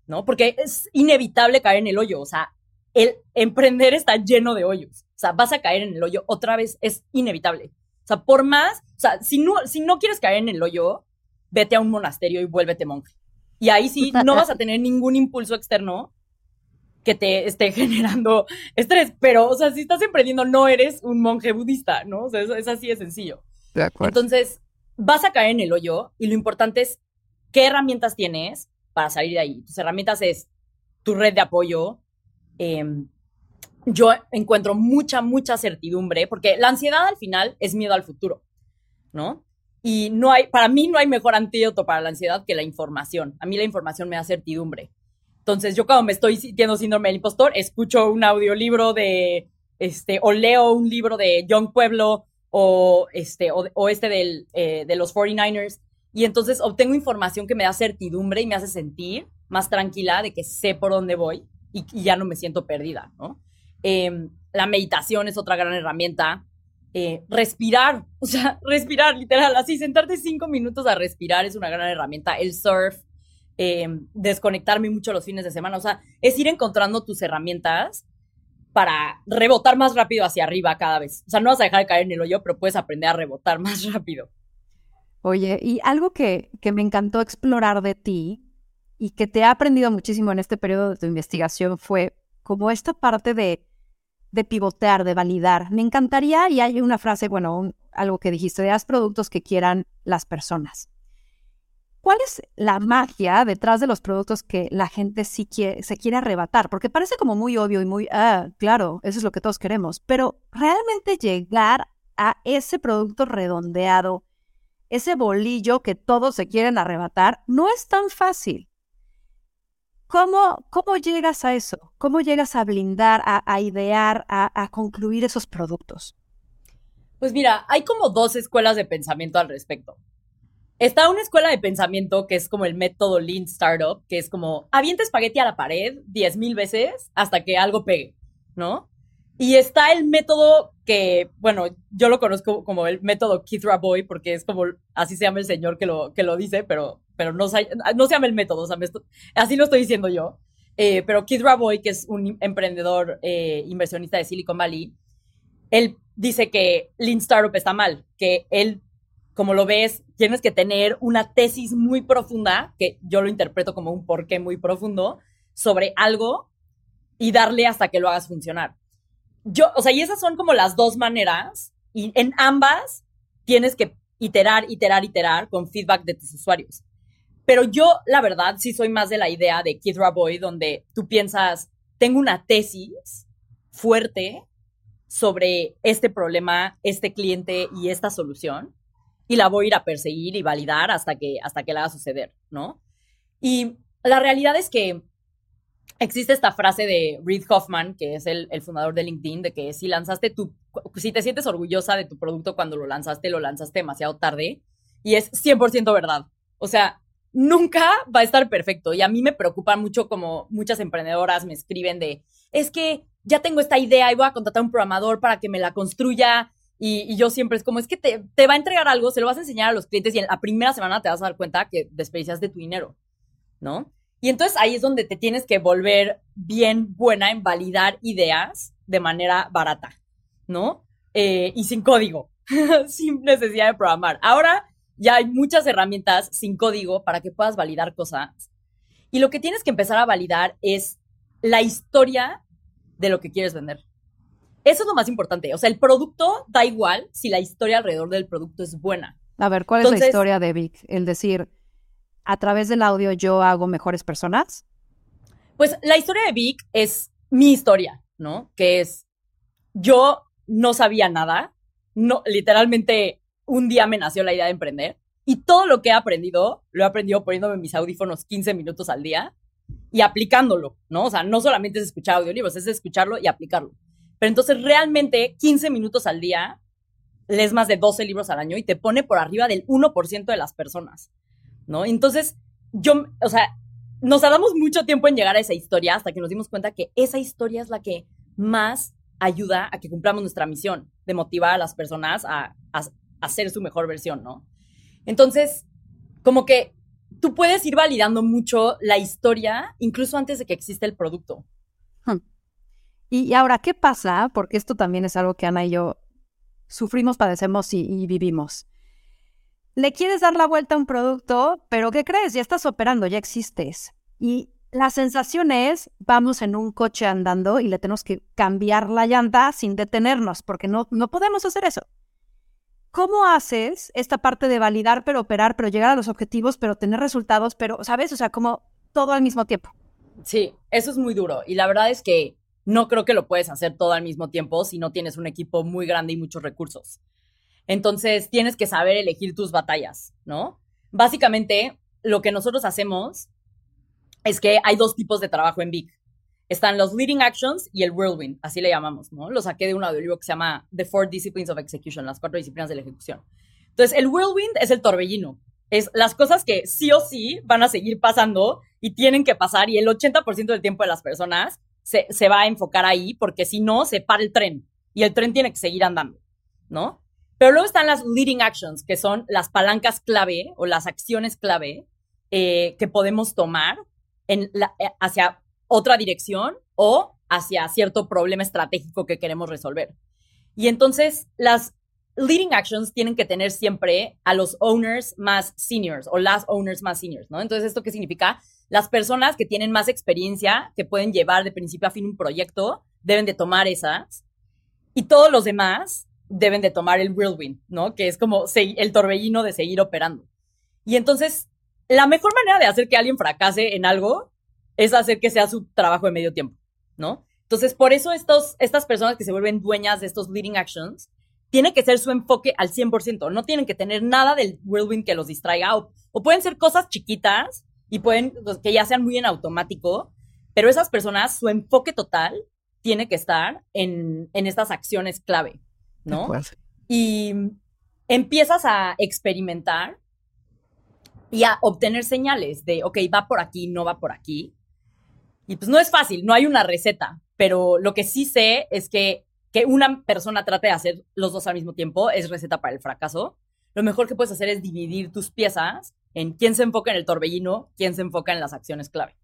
¿no? Porque es inevitable caer en el hoyo. O sea, el emprender está lleno de hoyos. O sea, vas a caer en el hoyo otra vez, es inevitable. O sea, por más, o sea, si no, si no quieres caer en el hoyo, vete a un monasterio y vuélvete monje. Y ahí sí no vas a tener ningún impulso externo que te esté generando estrés. Pero, o sea, si estás emprendiendo, no eres un monje budista, ¿no? O sea, es, así de sencillo. De acuerdo. Entonces, vas a caer en el hoyo y lo importante es qué herramientas tienes para salir de ahí. Tus herramientas es tu red de apoyo. Em, yo encuentro mucha, mucha certidumbre, porque la ansiedad al final es miedo al futuro, ¿no? Y no hay, para mí no hay mejor antídoto para la ansiedad que la información. A mí la información me da certidumbre. Entonces, yo cuando me estoy sintiendo síndrome del impostor, escucho un audiolibro de, este, o leo un libro de John Pueblo, o este, o, este del, eh, de los 49ers, y entonces obtengo información que me da certidumbre y me hace sentir más tranquila de que sé por dónde voy y, ya no me siento perdida, ¿no? Em, la meditación es otra gran herramienta. Eh, respirar, o sea, respirar, literal, así, sentarte cinco minutos a respirar es una gran herramienta. El surf, eh, desconectarme mucho los fines de semana, o sea, es ir encontrando tus herramientas para rebotar más rápido hacia arriba cada vez. O sea, no vas a dejar de caer en el hoyo, pero puedes aprender a rebotar más rápido. Oye, y algo que, que me encantó explorar de ti y que te ha aprendido muchísimo en este periodo de tu investigación fue como esta parte de pivotear, de validar. Me encantaría, y hay una frase, bueno, algo que dijiste, de haz productos que quieran las personas. ¿Cuál es la magia detrás de los productos que la gente sí quiere, se quiere arrebatar? Porque parece como muy obvio y muy, ah, claro, eso es lo que todos queremos, pero realmente llegar a ese producto redondeado, ese bolillo que todos se quieren arrebatar, no es tan fácil. ¿Cómo, ¿Cómo llegas a eso? ¿Cómo llegas a blindar, a, idear, a, concluir esos productos? Pues mira, hay como dos escuelas de pensamiento al respecto. Está una escuela de pensamiento que es como el método Lean Startup, que es como avienta espagueti a la pared diez mil veces hasta que algo pegue, ¿no? Y está el método que, bueno, yo lo conozco como el método Keith Raboy, porque es como, así se llama el señor que lo, que lo dice, pero pero no, no se llama el método, o sea, así lo estoy diciendo yo. Eh, pero Keith Raboy, que es un emprendedor eh, inversionista de Silicon Valley, él dice que Lean Startup está mal, que él, como lo ves, tienes que tener una tesis muy profunda, que yo lo interpreto como un porqué muy profundo, sobre algo y darle hasta que lo hagas funcionar. Yo, o sea, y esas son como las dos maneras, y en ambas tienes que iterar, iterar, iterar con feedback de tus usuarios. Pero yo, la verdad, sí soy más de la idea de Kid Raboy, donde tú piensas, tengo una tesis fuerte sobre este problema, este cliente y esta solución, y la voy a ir a perseguir y validar hasta que, hasta que la haga suceder, ¿no? Y la realidad es que existe esta frase de Reid Hoffman, que es el, fundador de LinkedIn, de que si lanzaste tu, si te sientes orgullosa de tu producto cuando lo lanzaste, lo lanzaste demasiado tarde, y es 100% verdad. O sea, nunca va a estar perfecto. Y a mí me preocupa mucho como muchas emprendedoras me escriben de, es que ya tengo esta idea y voy a contratar a un programador para que me la construya. Y, yo siempre es como, es que te, te, va a entregar algo, se lo vas a enseñar a los clientes y en la primera semana te vas a dar cuenta que desperdicias de tu dinero, ¿no? Y entonces ahí es donde te tienes que volver bien buena en validar ideas de manera barata, ¿no? Eh, y sin código, sin necesidad de programar. Ahora ya hay muchas herramientas sin código para que puedas validar cosas. Y lo que tienes que empezar a validar es la historia de lo que quieres vender. Eso es lo más importante. O sea, el producto da igual si la historia alrededor del producto es buena. A ver, ¿cuál es la historia de Vic? El decir, a través del audio yo hago mejores personas. Pues la historia de Vic es mi historia, ¿no? Que es, yo no sabía nada, no, literalmente un día me nació la idea de emprender y todo lo que he aprendido, lo he aprendido poniéndome mis audífonos 15 minutos al día y aplicándolo, ¿no? O sea, no solamente es escuchar audiolibros, es escucharlo y aplicarlo. Pero entonces realmente 15 minutos al día lees más de 12 libros al año y te pone por arriba del 1% de las personas, ¿no? Entonces, yo, o sea, nos tardamos mucho tiempo en llegar a esa historia hasta que nos dimos cuenta que esa historia es la que más ayuda a que cumplamos nuestra misión de motivar a las personas a, ser su mejor versión, ¿no? Entonces, como que tú puedes ir validando mucho la historia incluso antes de que exista el producto. Y, ahora, ¿qué pasa? Porque esto también es algo que Ana y yo sufrimos, padecemos y, vivimos. Le quieres dar la vuelta a un producto, pero ¿qué crees? Ya estás operando, ya existes. Y la sensación es, vamos en un coche andando y le tenemos que cambiar la llanta sin detenernos, porque no, no podemos hacer eso. ¿Cómo haces esta parte de validar, pero operar, pero llegar a los objetivos, pero tener resultados, pero, ¿sabes? O sea, como todo al mismo tiempo. Sí, eso es muy duro. Y la verdad es que no creo que lo puedes hacer todo al mismo tiempo si no tienes un equipo muy grande y muchos recursos. Entonces, tienes que saber elegir tus batallas, ¿no? Básicamente, lo que nosotros hacemos es que hay dos tipos de trabajo en Vic están los leading actions y el whirlwind, así le llamamos, ¿no? Lo saqué de un audiolibro que se llama The Four Disciplines of Execution, las cuatro disciplinas de la ejecución. Entonces, el whirlwind es el torbellino, es las cosas que sí o sí van a seguir pasando y tienen que pasar y el 80% del tiempo de las personas se, se va a enfocar ahí porque si no, se para el tren y el tren tiene que seguir andando, ¿no? Pero luego están las leading actions, que son las palancas clave o las acciones clave eh, que podemos tomar en la, eh, hacia otra dirección o hacia cierto problema estratégico que queremos resolver. Y entonces las leading actions tienen que tener siempre a los owners más seniors o las owners más seniors, ¿no? Entonces, ¿esto qué significa? Las personas que tienen más experiencia, que pueden llevar de principio a fin un proyecto, deben de tomar esas. Y todos los demás deben de tomar el whirlwind, ¿no? Que es como el torbellino de seguir operando. Y entonces, la mejor manera de hacer que alguien fracase en algo es hacer que sea su trabajo de medio tiempo, ¿no? Entonces, por eso estos, estas personas que se vuelven dueñas de estos leading actions, tiene que ser su enfoque al 100%, no tienen que tener nada del whirlwind que los distraiga, o, pueden ser cosas chiquitas y pueden, pues, que ya sean muy en automático, pero esas personas, su enfoque total tiene que estar en, en estas acciones clave, ¿no? Y empiezas a experimentar y a obtener señales de, ok, va por aquí, no va por aquí. Y pues no es fácil, no hay una receta, pero lo que sí sé es que que una persona trate de hacer los dos al mismo tiempo es receta para el fracaso. Lo mejor que puedes hacer es dividir tus piezas en quién se enfoca en el torbellino, quién se enfoca en las acciones clave.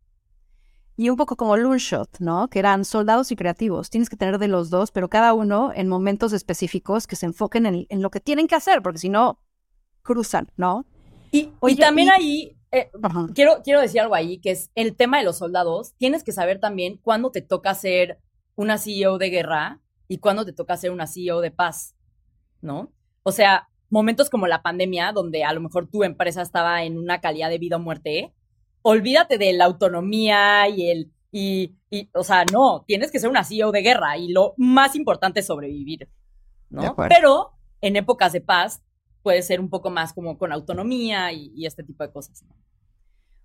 Y un poco como Loonshot, ¿no? Que eran soldados y creativos. Tienes que tener de los dos, pero cada uno en momentos específicos que se enfoquen en, en lo que tienen que hacer, porque si no, cruzan, ¿no? Y, también ahí eh, quiero, quiero decir algo ahí, que es el tema de los soldados. Tienes que saber también cuándo te toca ser una CEO de guerra y cuándo te toca ser una CEO de paz, ¿no? O sea, momentos como la pandemia, donde a lo mejor tu empresa estaba en una calidad de vida o muerte, olvídate de la autonomía y el, y, y, o sea, no, tienes que ser una CEO de guerra y lo más importante es sobrevivir, ¿no? Pero en épocas de paz puede ser un poco más como con autonomía y, este tipo de cosas.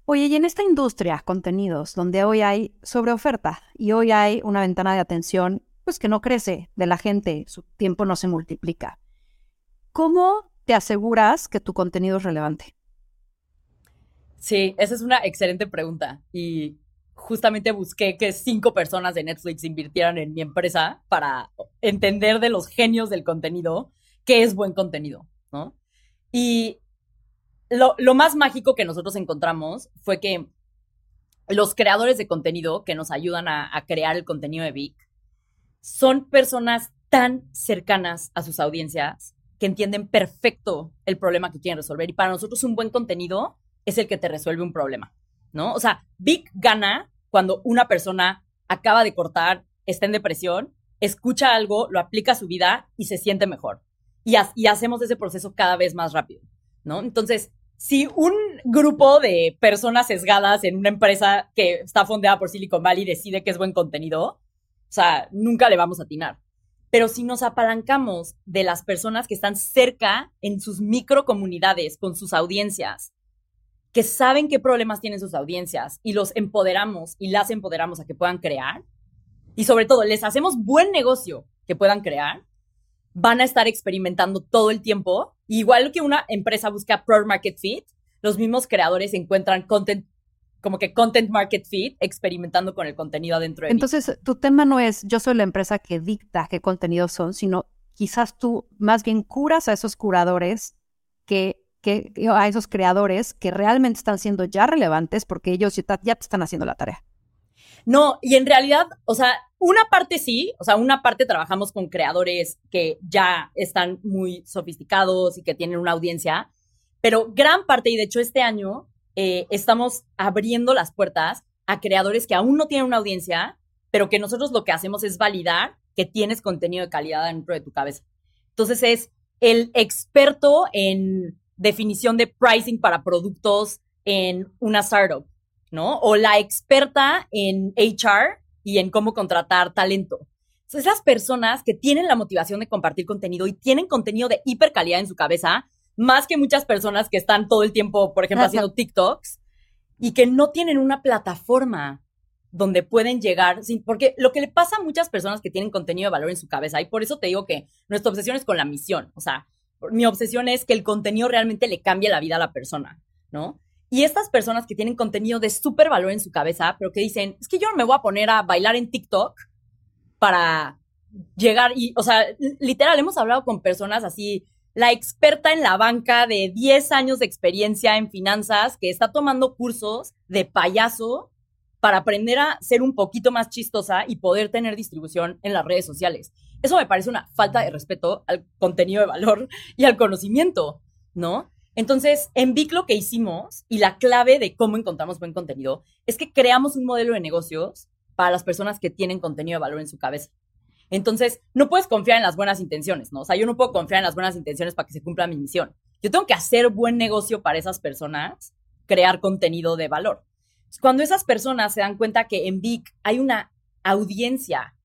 Oye, y en esta industria, contenidos, donde hoy hay sobreoferta y hoy hay una ventana de atención, pues que no crece de la gente, su tiempo no se multiplica. ¿Cómo te aseguras que tu contenido es relevante? Sí, esa es una excelente pregunta. Y justamente busqué que cinco personas de Netflix invirtieran en mi empresa para entender de los genios del contenido qué es buen contenido. ¿no? Y lo, más mágico que nosotros encontramos fue que los creadores de contenido que nos ayudan a, crear el contenido de Vic son personas tan cercanas a sus audiencias que entienden perfecto el problema que quieren resolver. Y para nosotros un buen contenido es el que te resuelve un problema, ¿no? O sea, Vic gana cuando una persona acaba de cortar, está en depresión, escucha algo, lo aplica a su vida y se siente mejor. Y, hacemos ese proceso cada vez más rápido, ¿no? Entonces, si un grupo de personas sesgadas en una empresa que está fondeada por Silicon Valley decide que es buen contenido, o sea, nunca le vamos a atinar. Pero si nos apalancamos de las personas que están cerca en sus microcomunidades con sus audiencias, que saben qué problemas tienen sus audiencias y los empoderamos y las empoderamos a que puedan crear, y sobre todo les hacemos buen negocio que puedan crear, van a estar experimentando todo el tiempo. Igual que una empresa busca Pro Market Fit, los mismos creadores encuentran content como que content market fit, experimentando con el contenido adentro de Entonces, tu tema no es yo soy la empresa que dicta qué contenidos son, sino quizás tú más bien curas a esos curadores que, que a esos creadores que realmente están siendo ya relevantes porque ellos ya te están haciendo la tarea. No, y en realidad, o sea, una parte sí, o sea, una parte trabajamos con creadores que ya están muy sofisticados y que tienen una audiencia, pero gran parte, y de hecho este año eh, estamos abriendo las puertas a creadores que aún no tienen una audiencia, pero que nosotros lo que hacemos es validar que tienes contenido de calidad dentro de tu cabeza. Entonces es el experto en definición de pricing para productos en una startup, ¿no? O la experta en HR y en cómo contratar talento. Entonces, esas personas que tienen la motivación de compartir contenido y tienen contenido de hipercalidad en su cabeza, más que muchas personas que están todo el tiempo, por ejemplo, haciendo TikToks y que no tienen una plataforma donde pueden llegar, porque lo que le pasa a muchas personas que tienen contenido de valor en su cabeza, y por eso te digo que nuestra obsesión es con la misión, o sea, mi obsesión es que el contenido realmente le cambie la vida a la persona, ¿no? Y estas personas que tienen contenido de súper valor en su cabeza, pero que dicen, es que yo no me voy a poner a bailar en TikTok para llegar y, o sea, literal, hemos hablado con personas así la experta en la banca de 10 años de experiencia en finanzas que está tomando cursos de payaso para aprender a ser un poquito más chistosa y poder tener distribución en las redes sociales. Eso me parece una falta de respeto al contenido de valor y al conocimiento, ¿no? Entonces, en Vic lo que hicimos y la clave de cómo encontramos buen contenido es que creamos un modelo de negocios para las personas que tienen contenido de valor en su cabeza. Entonces, no puedes confiar en las buenas intenciones, ¿no? O sea, yo no puedo confiar en las buenas intenciones para que se cumpla mi misión. Yo tengo que hacer buen negocio para esas personas, crear contenido de valor. Cuando esas personas se dan cuenta que en Vic hay una audiencia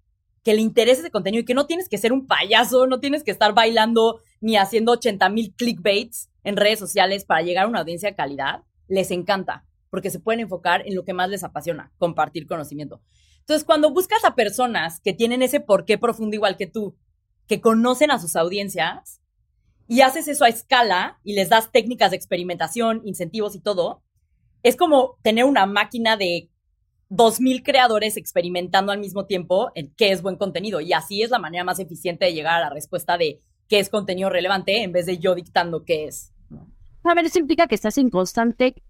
que le interesa ese contenido y que no tienes que ser un payaso, no tienes que estar bailando ni haciendo 80 mil clickbaits en redes sociales para llegar a una audiencia de calidad, les encanta, porque se pueden enfocar en lo que más les apasiona, compartir conocimiento. Entonces, cuando buscas a personas que tienen ese porqué profundo igual que tú, que conocen a sus audiencias, y haces eso a escala y les das técnicas de experimentación, incentivos y todo, es como tener una máquina de 2.000 creadores experimentando al mismo tiempo en qué es buen contenido. Y así es la manera más eficiente de llegar a la respuesta de qué es contenido relevante en vez de yo dictando qué es. A ver, eso implica que estás en constante,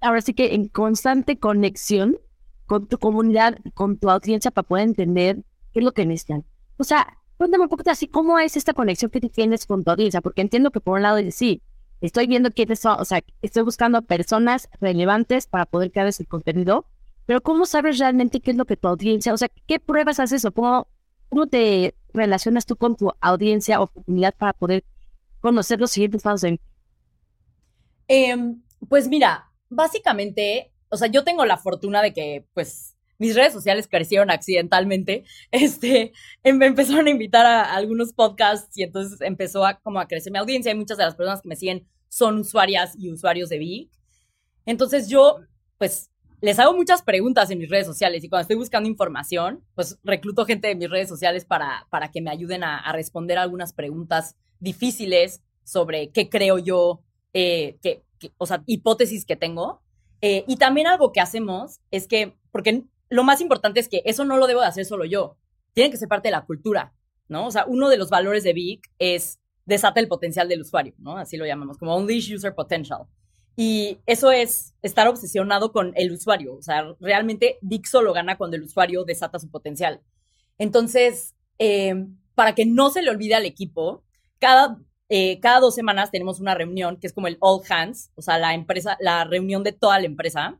ahora sí que en constante conexión con tu comunidad, con tu audiencia para poder entender qué es lo que necesitan. O sea, cuéntame un poco así, ¿cómo es esta conexión que tienes con tu audiencia? Porque entiendo que por un lado sí, estoy viendo quiénes son, o sea, estoy buscando personas relevantes para poder crear ese contenido, pero ¿cómo sabes realmente qué es lo que tu audiencia, o sea, qué pruebas haces o cómo, cómo te relacionas tú con tu audiencia o comunidad para poder conocer los siguientes pasos en... Em, pues mira, básicamente o sea, yo tengo la fortuna de que, pues, mis redes sociales crecieron accidentalmente. Este, em, me empezaron a invitar a, algunos podcasts y entonces empezó a como a crecer mi audiencia. Y muchas de las personas que me siguen son usuarias y usuarios de Vic. Entonces yo, pues, les hago muchas preguntas en mis redes sociales y cuando estoy buscando información, pues recluto gente de mis redes sociales para, para que me ayuden a, responder algunas preguntas difíciles sobre qué creo yo, eh, o sea, hipótesis que tengo. Eh, y también algo que hacemos es que, porque lo más importante es que eso no lo debo de hacer solo yo, tiene que ser parte de la cultura, ¿no? O sea, uno de los valores de Vic es desata el potencial del usuario, ¿no? Así lo llamamos, como unleash user potential. Y eso es estar obsesionado con el usuario. O sea, realmente Vic solo gana cuando el usuario desata su potencial. Entonces, eh, para que no se le olvide al equipo, cada eh, cada dos semanas tenemos una reunión que es como el all hands, o sea, la empresa, la reunión de toda la empresa.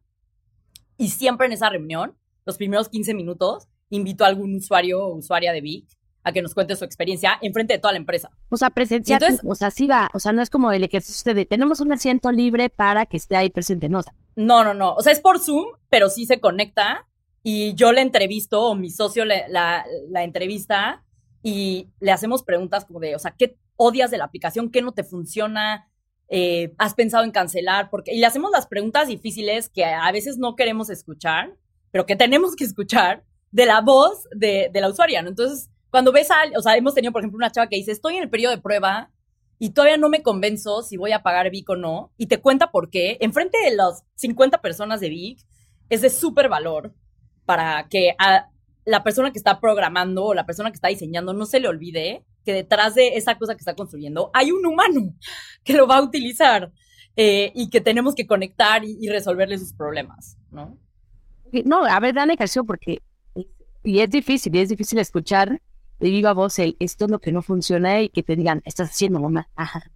Y siempre en esa reunión, los primeros 15 minutos, invito a algún usuario o usuaria de Vic a que nos cuente su experiencia en frente de toda la empresa. O sea, presencial, o sea, sí va, o sea, no es como el ejercicio de tenemos un asiento libre para que esté ahí presente, no. No, no, no, o sea, es por Zoom, pero sí se conecta y yo le entrevisto o mi socio la, la entrevista y le hacemos preguntas como de, o sea, ¿qué odias de la aplicación? ¿Qué no te funciona? Eh, ¿Has pensado en cancelar? Porque, y le hacemos las preguntas difíciles que a veces no queremos escuchar, pero que tenemos que escuchar de la voz de, la usuaria, ¿no? Entonces, cuando ves a, o sea, hemos tenido, por ejemplo, una chava que dice, estoy en el periodo de prueba y todavía no me convenzo si voy a pagar Vic o no, y te cuenta por qué, enfrente de las 50 personas de Vic, es de súper valor para que a la persona que está programando o la persona que está diseñando no se le olvide que detrás de esa cosa que está construyendo hay un humano que lo va a utilizar eh, y que tenemos que conectar y, resolverle sus problemas, ¿no? No, a ver, dale canción porque y es difícil, y es difícil escuchar de viva voz el esto es lo que no funciona y que te digan, estás haciendo mamá. Ajá.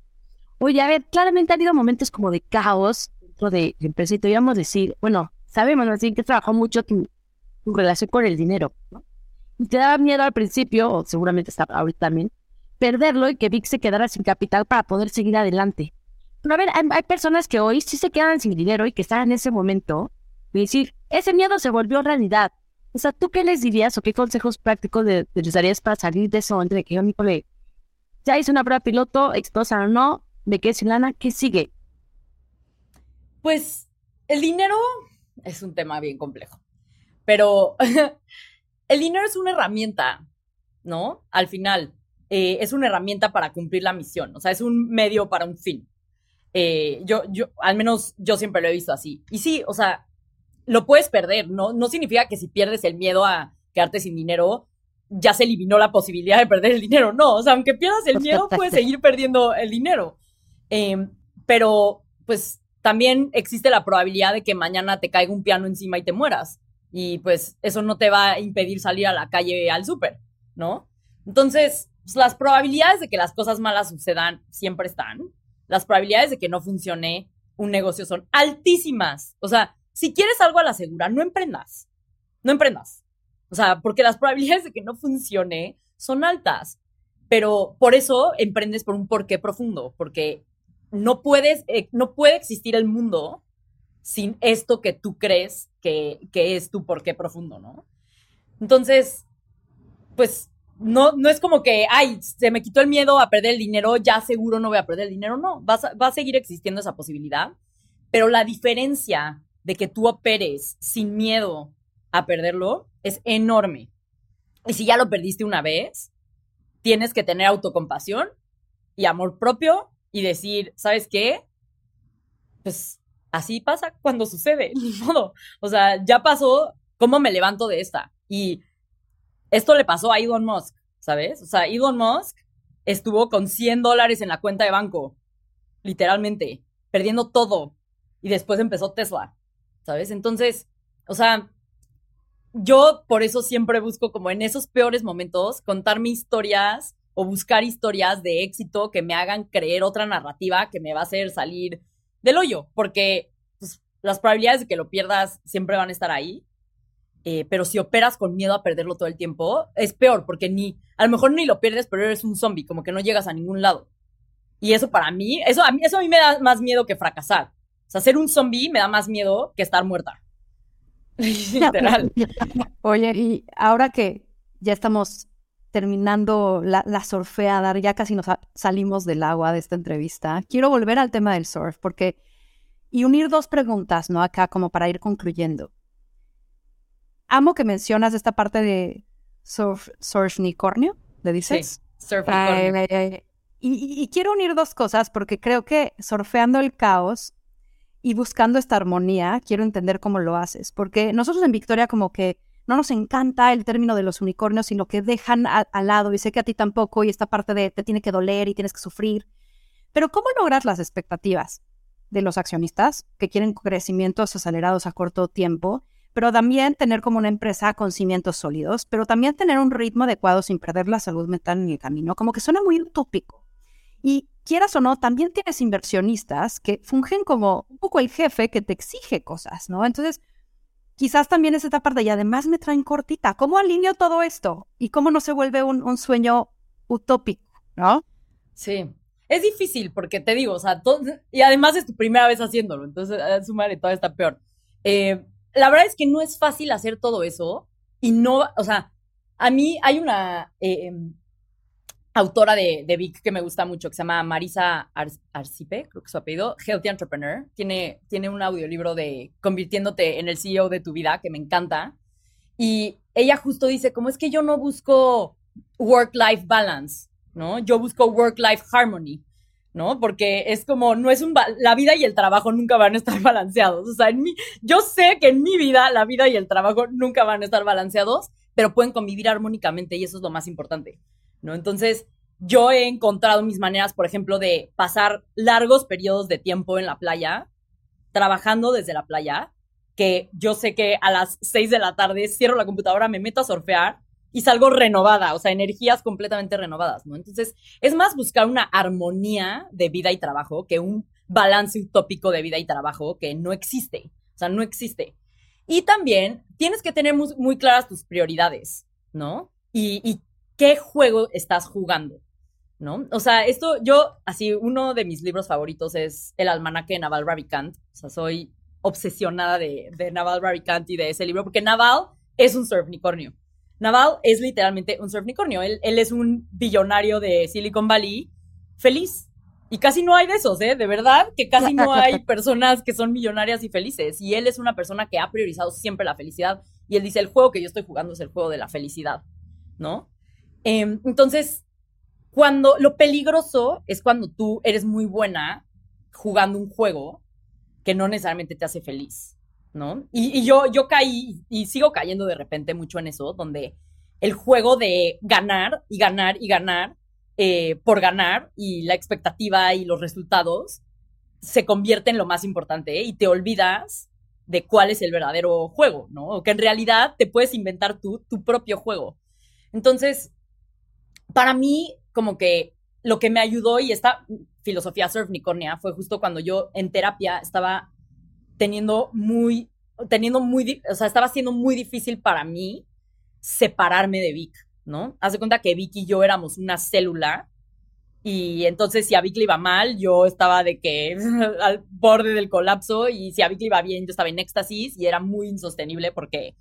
Oye, a ver, claramente ha habido momentos como de caos dentro de la empresa y te íbamos a decir, bueno, sabemos así que trabajó mucho tu, tu, relación con el dinero. Y te daba miedo al principio, o seguramente está ahorita también, perderlo y que Vic se quedara sin capital para poder seguir adelante. Pero a ver, hay, personas que hoy sí se quedan sin dinero y que están en ese momento y decir, ese miedo se volvió realidad. O sea, ¿tú qué les dirías o qué consejos prácticos les darías para salir de eso? Entre que yo, Nicole, ya hice una prueba piloto, exitosa o no, me quedé sin lana, ¿qué sigue? Pues el dinero es un tema bien complejo, pero el dinero es una herramienta, ¿no? Al final, eh, es una herramienta para cumplir la misión, o sea, es un medio para un fin. Eh, yo, yo, al menos yo siempre lo he visto así. Y sí, o sea, lo puedes perder, ¿no? No significa que si pierdes el miedo a quedarte sin dinero, ya se eliminó la posibilidad de perder el dinero. No, o sea, aunque pierdas el miedo, puedes seguir perdiendo el dinero. Em, pero, pues, también existe la probabilidad de que mañana te caiga un piano encima y te mueras. Y pues eso no te va a impedir salir a la calle al súper, ¿no? Entonces, pues, las probabilidades de que las cosas malas sucedan siempre están. Las probabilidades de que no funcione un negocio son altísimas. O sea, si quieres algo a la segura, no emprendas. No emprendas. O sea, porque las probabilidades de que no funcione son altas. Pero por eso emprendes por un porqué profundo, porque no puedes, eh, no puede existir el mundo sin esto que tú crees que, que es tu porqué profundo, ¿no? Entonces, pues no, no es como que, ay, se me quitó el miedo a perder el dinero, ya seguro no voy a perder el dinero. No, va a seguir existiendo esa posibilidad. Pero la diferencia de que tú operes sin miedo a perderlo es enorme. Y si ya lo perdiste una vez, tienes que tener autocompasión y amor propio y decir, ¿sabes qué? Pues así pasa cuando sucede. O sea, ya pasó, ¿cómo me levanto de esta? Y esto le pasó a Elon Musk, ¿sabes? O sea, Elon Musk estuvo con 100 dólares en la cuenta de banco, literalmente, perdiendo todo. Y después empezó Tesla. ¿Sabes? Entonces, o sea, yo por eso siempre busco como en esos peores momentos contarme historias o buscar historias de éxito que me hagan creer otra narrativa que me va a hacer salir del hoyo, porque pues, las probabilidades de que lo pierdas siempre van a estar ahí. Eh, pero si operas con miedo a perderlo todo el tiempo, es peor, porque ni, a lo mejor ni lo pierdes, pero eres un zombie, como que no llegas a ningún lado. Y eso para mí, eso a mí, eso a mí me da más miedo que fracasar. O sea, ser un zombie me da más miedo que estar muerta. Literal. Oye, y ahora que ya estamos terminando la, la, surfeada, ya casi nos salimos del agua de esta entrevista, quiero volver al tema del surf, porque, y unir dos preguntas, ¿no? Acá como para ir concluyendo. Amo que mencionas esta parte de surf, surfnicornio, ¿le dices? Sí, surfnicornio. y, y quiero unir dos cosas, porque creo que surfeando el caos y buscando esta armonía, quiero entender cómo lo haces, porque nosotros en Victoria como que no nos encanta el término de los unicornios, sino que dejan al lado, y sé que a ti tampoco, y esta parte de te tiene que doler y tienes que sufrir. Pero ¿cómo logras las expectativas de los accionistas que quieren crecimientos acelerados a corto tiempo, pero también tener como una empresa con cimientos sólidos, pero también tener un ritmo adecuado sin perder la salud mental en el camino? Como que suena muy utópico. Y quieras o no, también tienes inversionistas que fungen como un poco el jefe que te exige cosas, ¿no? Entonces, quizás también es esta parte y además me traen cortita. ¿Cómo alineo todo esto? ¿Y cómo no se vuelve un, sueño utópico, no? Sí. Es difícil porque te digo, o sea, y además es tu primera vez haciéndolo, entonces a sumar todo está peor. Eh, la verdad es que no es fácil hacer todo eso y no, o sea, a mí hay una eh, em, autora de, de, Vic que me gusta mucho, que se llama Marisa Arcipe, creo que su apellido, Healthy Entrepreneur. Tiene, tiene un audiolibro de convirtiéndote en el CEO de tu vida, que me encanta. Y ella justo dice, como es que yo no busco work-life balance, ¿no? Yo busco work-life harmony. ¿no? Porque es como, no es un, la vida y el trabajo nunca van a estar balanceados. O sea, en mi, yo sé que en mi vida la vida y el trabajo nunca van a estar balanceados, pero pueden convivir armónicamente y eso es lo más importante, ¿no? Entonces, yo he encontrado mis maneras, por ejemplo, de pasar largos periodos de tiempo en la playa, trabajando desde la playa, que yo sé que a las seis de la tarde cierro la computadora, me meto a surfear y salgo renovada, o sea, energías completamente renovadas, ¿no? Entonces, es más buscar una armonía de vida y trabajo que un balance utópico de vida y trabajo que no existe, o sea, no existe. Y también tienes que tener muy, claras tus prioridades, ¿no? Y, qué juego estás jugando, ¿no? O sea, esto, yo, así, uno de mis libros favoritos es El almanaque de Naval Ravikant, o sea, soy obsesionada de, de Naval Ravikant y de ese libro, porque Naval es un surfnicornio. Naval es literalmente un surfnicornio. Él, él es un billonario de Silicon Valley feliz. Y casi no hay de esos, ¿eh? De verdad que casi no hay personas que son millonarias y felices. Y él es una persona que ha priorizado siempre la felicidad. Y él dice, el juego que yo estoy jugando es el juego de la felicidad, ¿no? Em, entonces, cuando lo peligroso es cuando tú eres muy buena jugando un juego que no necesariamente te hace feliz. ¿no? Y, yo, yo caí y sigo cayendo de repente mucho en eso, donde el juego de ganar y ganar y ganar eh, por ganar y la expectativa y los resultados se convierte en lo más importante y te olvidas de cuál es el verdadero juego, ¿no? O que en realidad te puedes inventar tú tu propio juego. Entonces, para mí, como que lo que me ayudó y esta filosofía surfnicornia fue justo cuando yo en terapia estaba teniendo muy, teniendo muy, o sea, estaba siendo muy difícil para mí separarme de Vic, ¿no? Haz de cuenta que Vic y yo éramos una célula y entonces si a Vic le iba mal, yo estaba de que al borde del colapso y si a Vic le iba bien, yo estaba en éxtasis y era muy insostenible porque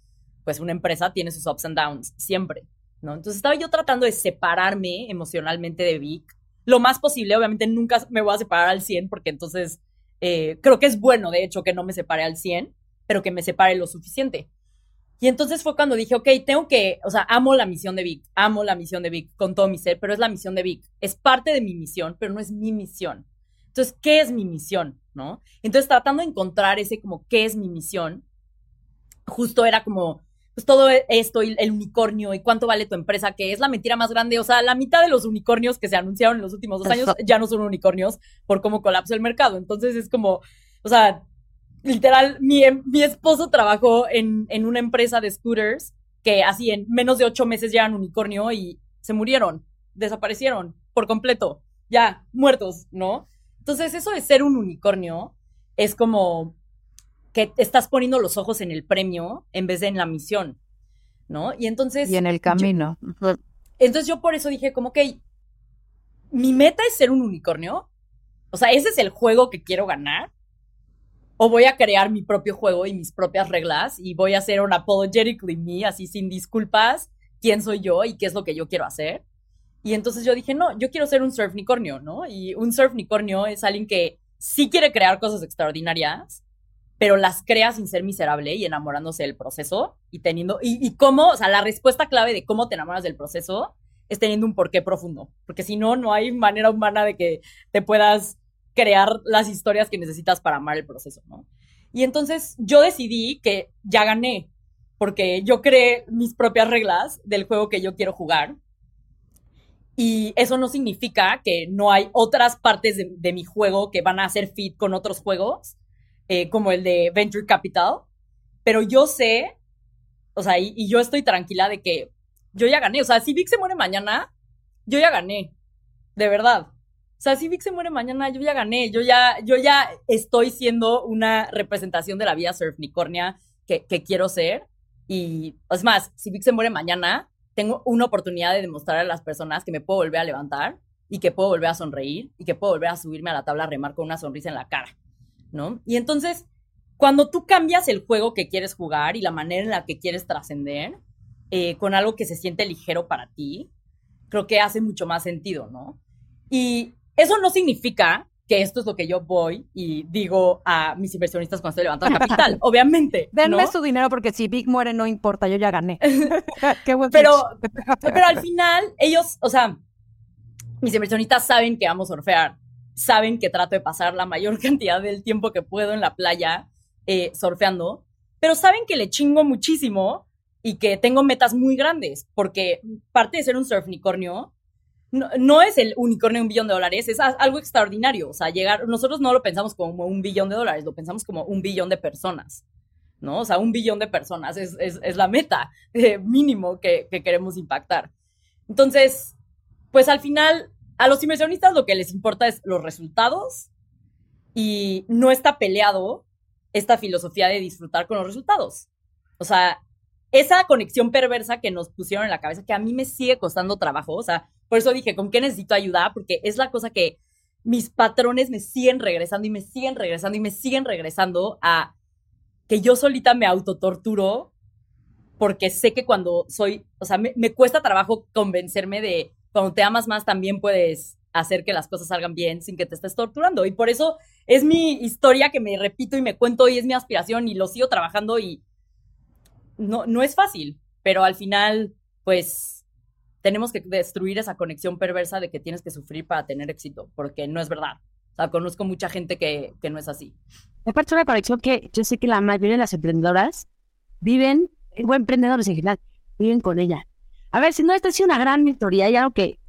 pues una empresa tiene sus ups and downs siempre, ¿no? Entonces estaba yo tratando de separarme emocionalmente de Vic lo más posible, obviamente nunca me voy a separar al 100 porque entonces eh, creo que es bueno, de hecho, que no me separe al 100, pero que me separe lo suficiente. Y entonces fue cuando dije, ok, tengo que, o sea, amo la misión de Vic, amo la misión de Vic con todo mi ser, pero es la misión de Vic. Es parte de mi misión, pero no es mi misión. Entonces, ¿qué es mi misión? ¿No? Entonces, tratando de encontrar ese como, ¿qué es mi misión? Justo era como, pues todo esto y el unicornio y cuánto vale tu empresa, que es la mentira más grande. O sea, la mitad de los unicornios que se anunciaron en los últimos dos años ya no son unicornios por cómo colapsó el mercado. Entonces es como, o sea, literal, mi, mi esposo trabajó en, en una empresa de scooters que así en menos de ocho meses ya eran unicornio y se murieron, desaparecieron por completo, ya muertos, ¿no? Entonces eso de ser un unicornio es como que estás poniendo los ojos en el premio en vez de en la misión, ¿no? Y entonces... Y en el camino. entonces yo por eso dije como que mi meta es ser un unicornio. O sea, ese es el juego que quiero ganar. O voy a crear mi propio juego y mis propias reglas y voy a hacer un apologetically me, así sin disculpas, quién soy yo y qué es lo que yo quiero hacer. Y entonces yo dije, no, yo quiero ser un surfnicornio, ¿no? Y un surfnicornio es alguien que sí quiere crear cosas extraordinarias, pero las crea sin ser miserable y enamorándose del proceso y teniendo, y, cómo, o sea, la respuesta clave de cómo te enamoras del proceso es teniendo un porqué profundo, porque si no, no hay manera humana de que te puedas crear las historias que necesitas para amar el proceso, ¿no? Y entonces yo decidí que ya gané, porque yo creé mis propias reglas del juego que yo quiero jugar. Y eso no significa que no hay otras partes de, de mi juego que van a hacer fit con otros juegos, eh, como el de Venture Capital, pero yo sé, o sea, y, yo estoy tranquila de que yo ya gané, o sea, si Vic se muere mañana, yo ya gané, de verdad. O sea, si Vic se muere mañana, yo ya gané, yo ya, yo ya estoy siendo una representación de la vida surfnicornia que, que quiero ser. Y es más, si Vic se muere mañana, tengo una oportunidad de demostrar a las personas que me puedo volver a levantar y que puedo volver a sonreír y que puedo volver a subirme a la tabla a remar con una sonrisa en la cara, ¿no? Y entonces, cuando tú cambias el juego que quieres jugar y la manera en la que quieres trascender eh, con algo que se siente ligero para ti, creo que hace mucho más sentido, ¿no? Y eso no significa que esto es lo que yo voy y digo a mis inversionistas cuando estoy levantando capital, obviamente. Denme su dinero porque si Big muere no importa, yo ya gané. Qué buen pero, pero al final ellos, o sea, mis inversionistas saben que amo surfear, saben que trato de pasar la mayor cantidad del tiempo que puedo en la playa eh, surfeando, pero saben que le chingo muchísimo y que tengo metas muy grandes, porque parte de ser un surfnicornio no, es el unicornio de un billón de dólares, es algo extraordinario. O sea, llegar, nosotros no lo pensamos como un billón de dólares, lo pensamos como un billón de personas, ¿no? O sea, un billón de personas es, la meta eh, mínimo que queremos impactar. Entonces, pues al final, a los inversionistas lo que les importa es los resultados y no está peleado esta filosofía de disfrutar con los resultados. O sea, esa conexión perversa que nos pusieron en la cabeza, que a mí me sigue costando trabajo, o sea, por eso dije, ¿con qué necesito ayuda? Porque es la cosa que mis patrones me siguen regresando y me siguen regresando y me siguen regresando a que yo solita me autotorturo porque sé que cuando soy, o sea, me, cuesta trabajo convencerme de cuando te amas más también puedes hacer que las cosas salgan bien sin que te estés torturando. Y por eso es mi historia que me repito y me cuento y es mi aspiración y lo sigo trabajando y no, no es fácil, pero al final, pues tenemos que destruir esa conexión perversa de que tienes que sufrir para tener éxito, porque no es verdad. O sea, conozco mucha gente que, que no es así. Aparte una conexión que yo sé que la mayoría de las emprendedoras viven, o emprendedores en general, viven con ella. A ver, si no, esta ha sido una gran mentoría y algo que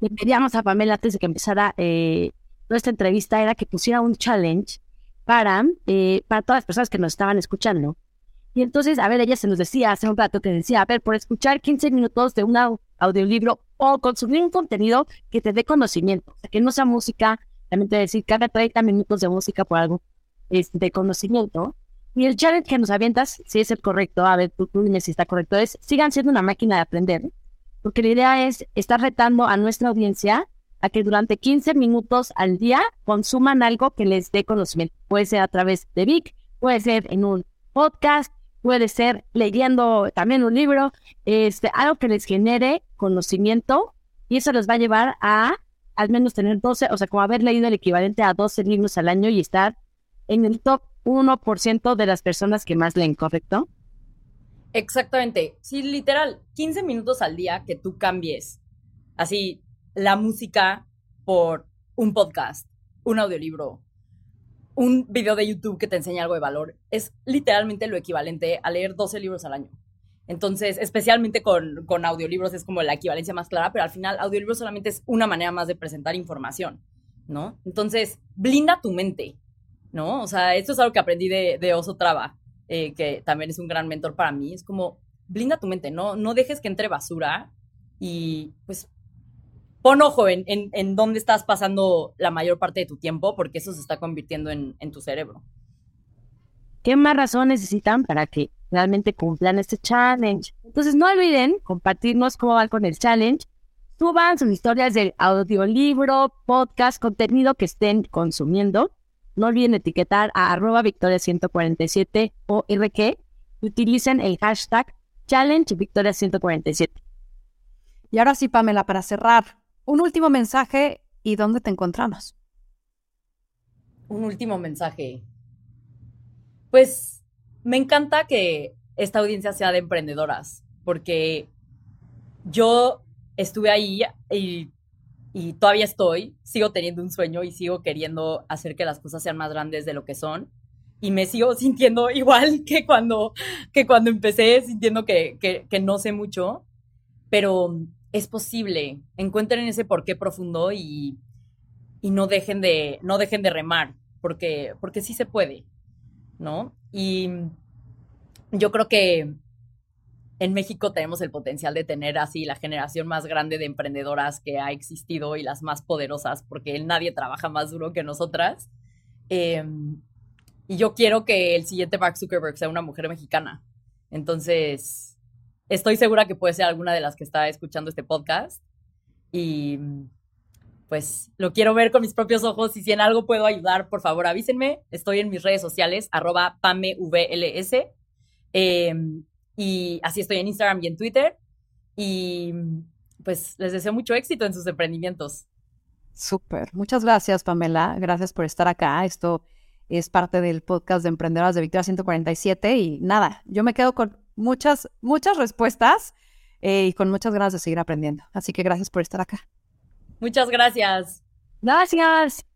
le pedíamos a Pamela antes de que empezara eh, nuestra entrevista era que pusiera un challenge para, eh, para todas las personas que nos estaban escuchando. Y entonces, a ver, ella se nos decía hace un rato que decía, a ver, por escuchar 15 minutos de una audiolibro o consumir un contenido que te dé conocimiento, o sea, que no sea música, también te decir cada 30 minutos de música por algo este, de conocimiento. Y el challenge que nos avientas, si es el correcto, a ver, tú, tú dime si está correcto, es sigan siendo una máquina de aprender, porque la idea es estar retando a nuestra audiencia a que durante 15 minutos al día consuman algo que les dé conocimiento. Puede ser a través de Vic, puede ser en un podcast, puede ser leyendo también un libro, este, algo que les genere conocimiento y eso les va a llevar a al menos tener 12, o sea, como haber leído el equivalente a 12 libros al año y estar en el top 1% de las personas que más leen, ¿correcto? Exactamente. Sí, literal, 15 minutos al día que tú cambies así la música por un podcast, un audiolibro, un video de YouTube que te enseña algo de valor es literalmente lo equivalente a leer 12 libros al año. Entonces, especialmente con, con, audiolibros es como la equivalencia más clara, pero al final audiolibros solamente es una manera más de presentar información, ¿no? Entonces, blinda tu mente, ¿no? O sea, esto es algo que aprendí de, de Oso Traba, eh, que también es un gran mentor para mí. Es como, blinda tu mente, ¿no? No dejes que entre basura y pues pon ojo en, en, dónde estás pasando la mayor parte de tu tiempo, porque eso se está convirtiendo en, en tu cerebro. ¿Qué más razón necesitan para que realmente cumplan este challenge? Entonces, no olviden compartirnos cómo van con el challenge. Suban sus historias de audiolibro, podcast, contenido que estén consumiendo. No olviden etiquetar a arroba victoria147 o RQ. Utilicen el hashtag challenge victoria147. Y ahora sí, Pamela, para cerrar, un último mensaje y dónde te encontramos. Un último mensaje. Pues me encanta que esta audiencia sea de emprendedoras, porque yo estuve ahí y, y, todavía estoy, sigo teniendo un sueño y sigo queriendo hacer que las cosas sean más grandes de lo que son. Y me sigo sintiendo igual que cuando, que cuando empecé, sintiendo que, que, que no sé mucho, pero es posible. Encuentren ese porqué profundo y, y no, dejen de, no dejen de remar, porque, porque sí se puede, ¿no? Y yo creo que en México tenemos el potencial de tener así la generación más grande de emprendedoras que ha existido y las más poderosas, porque nadie trabaja más duro que nosotras. Em, y yo quiero que el siguiente Mark Zuckerberg sea una mujer mexicana. Entonces, estoy segura que puede ser alguna de las que está escuchando este podcast. Y pues lo quiero ver con mis propios ojos y si en algo puedo ayudar, por favor avísenme. Estoy en mis redes sociales, arroba pamevls. Em, y así estoy en Instagram y en Twitter. Y pues les deseo mucho éxito en sus emprendimientos. Súper. Muchas gracias, Pamela. Gracias por estar acá. Esto es parte del podcast de Emprendedoras de Victoria 147. Y nada, yo me quedo con muchas, muchas respuestas eh, y con muchas ganas de seguir aprendiendo. Así que gracias por estar acá. Muchas gracias. Gracias.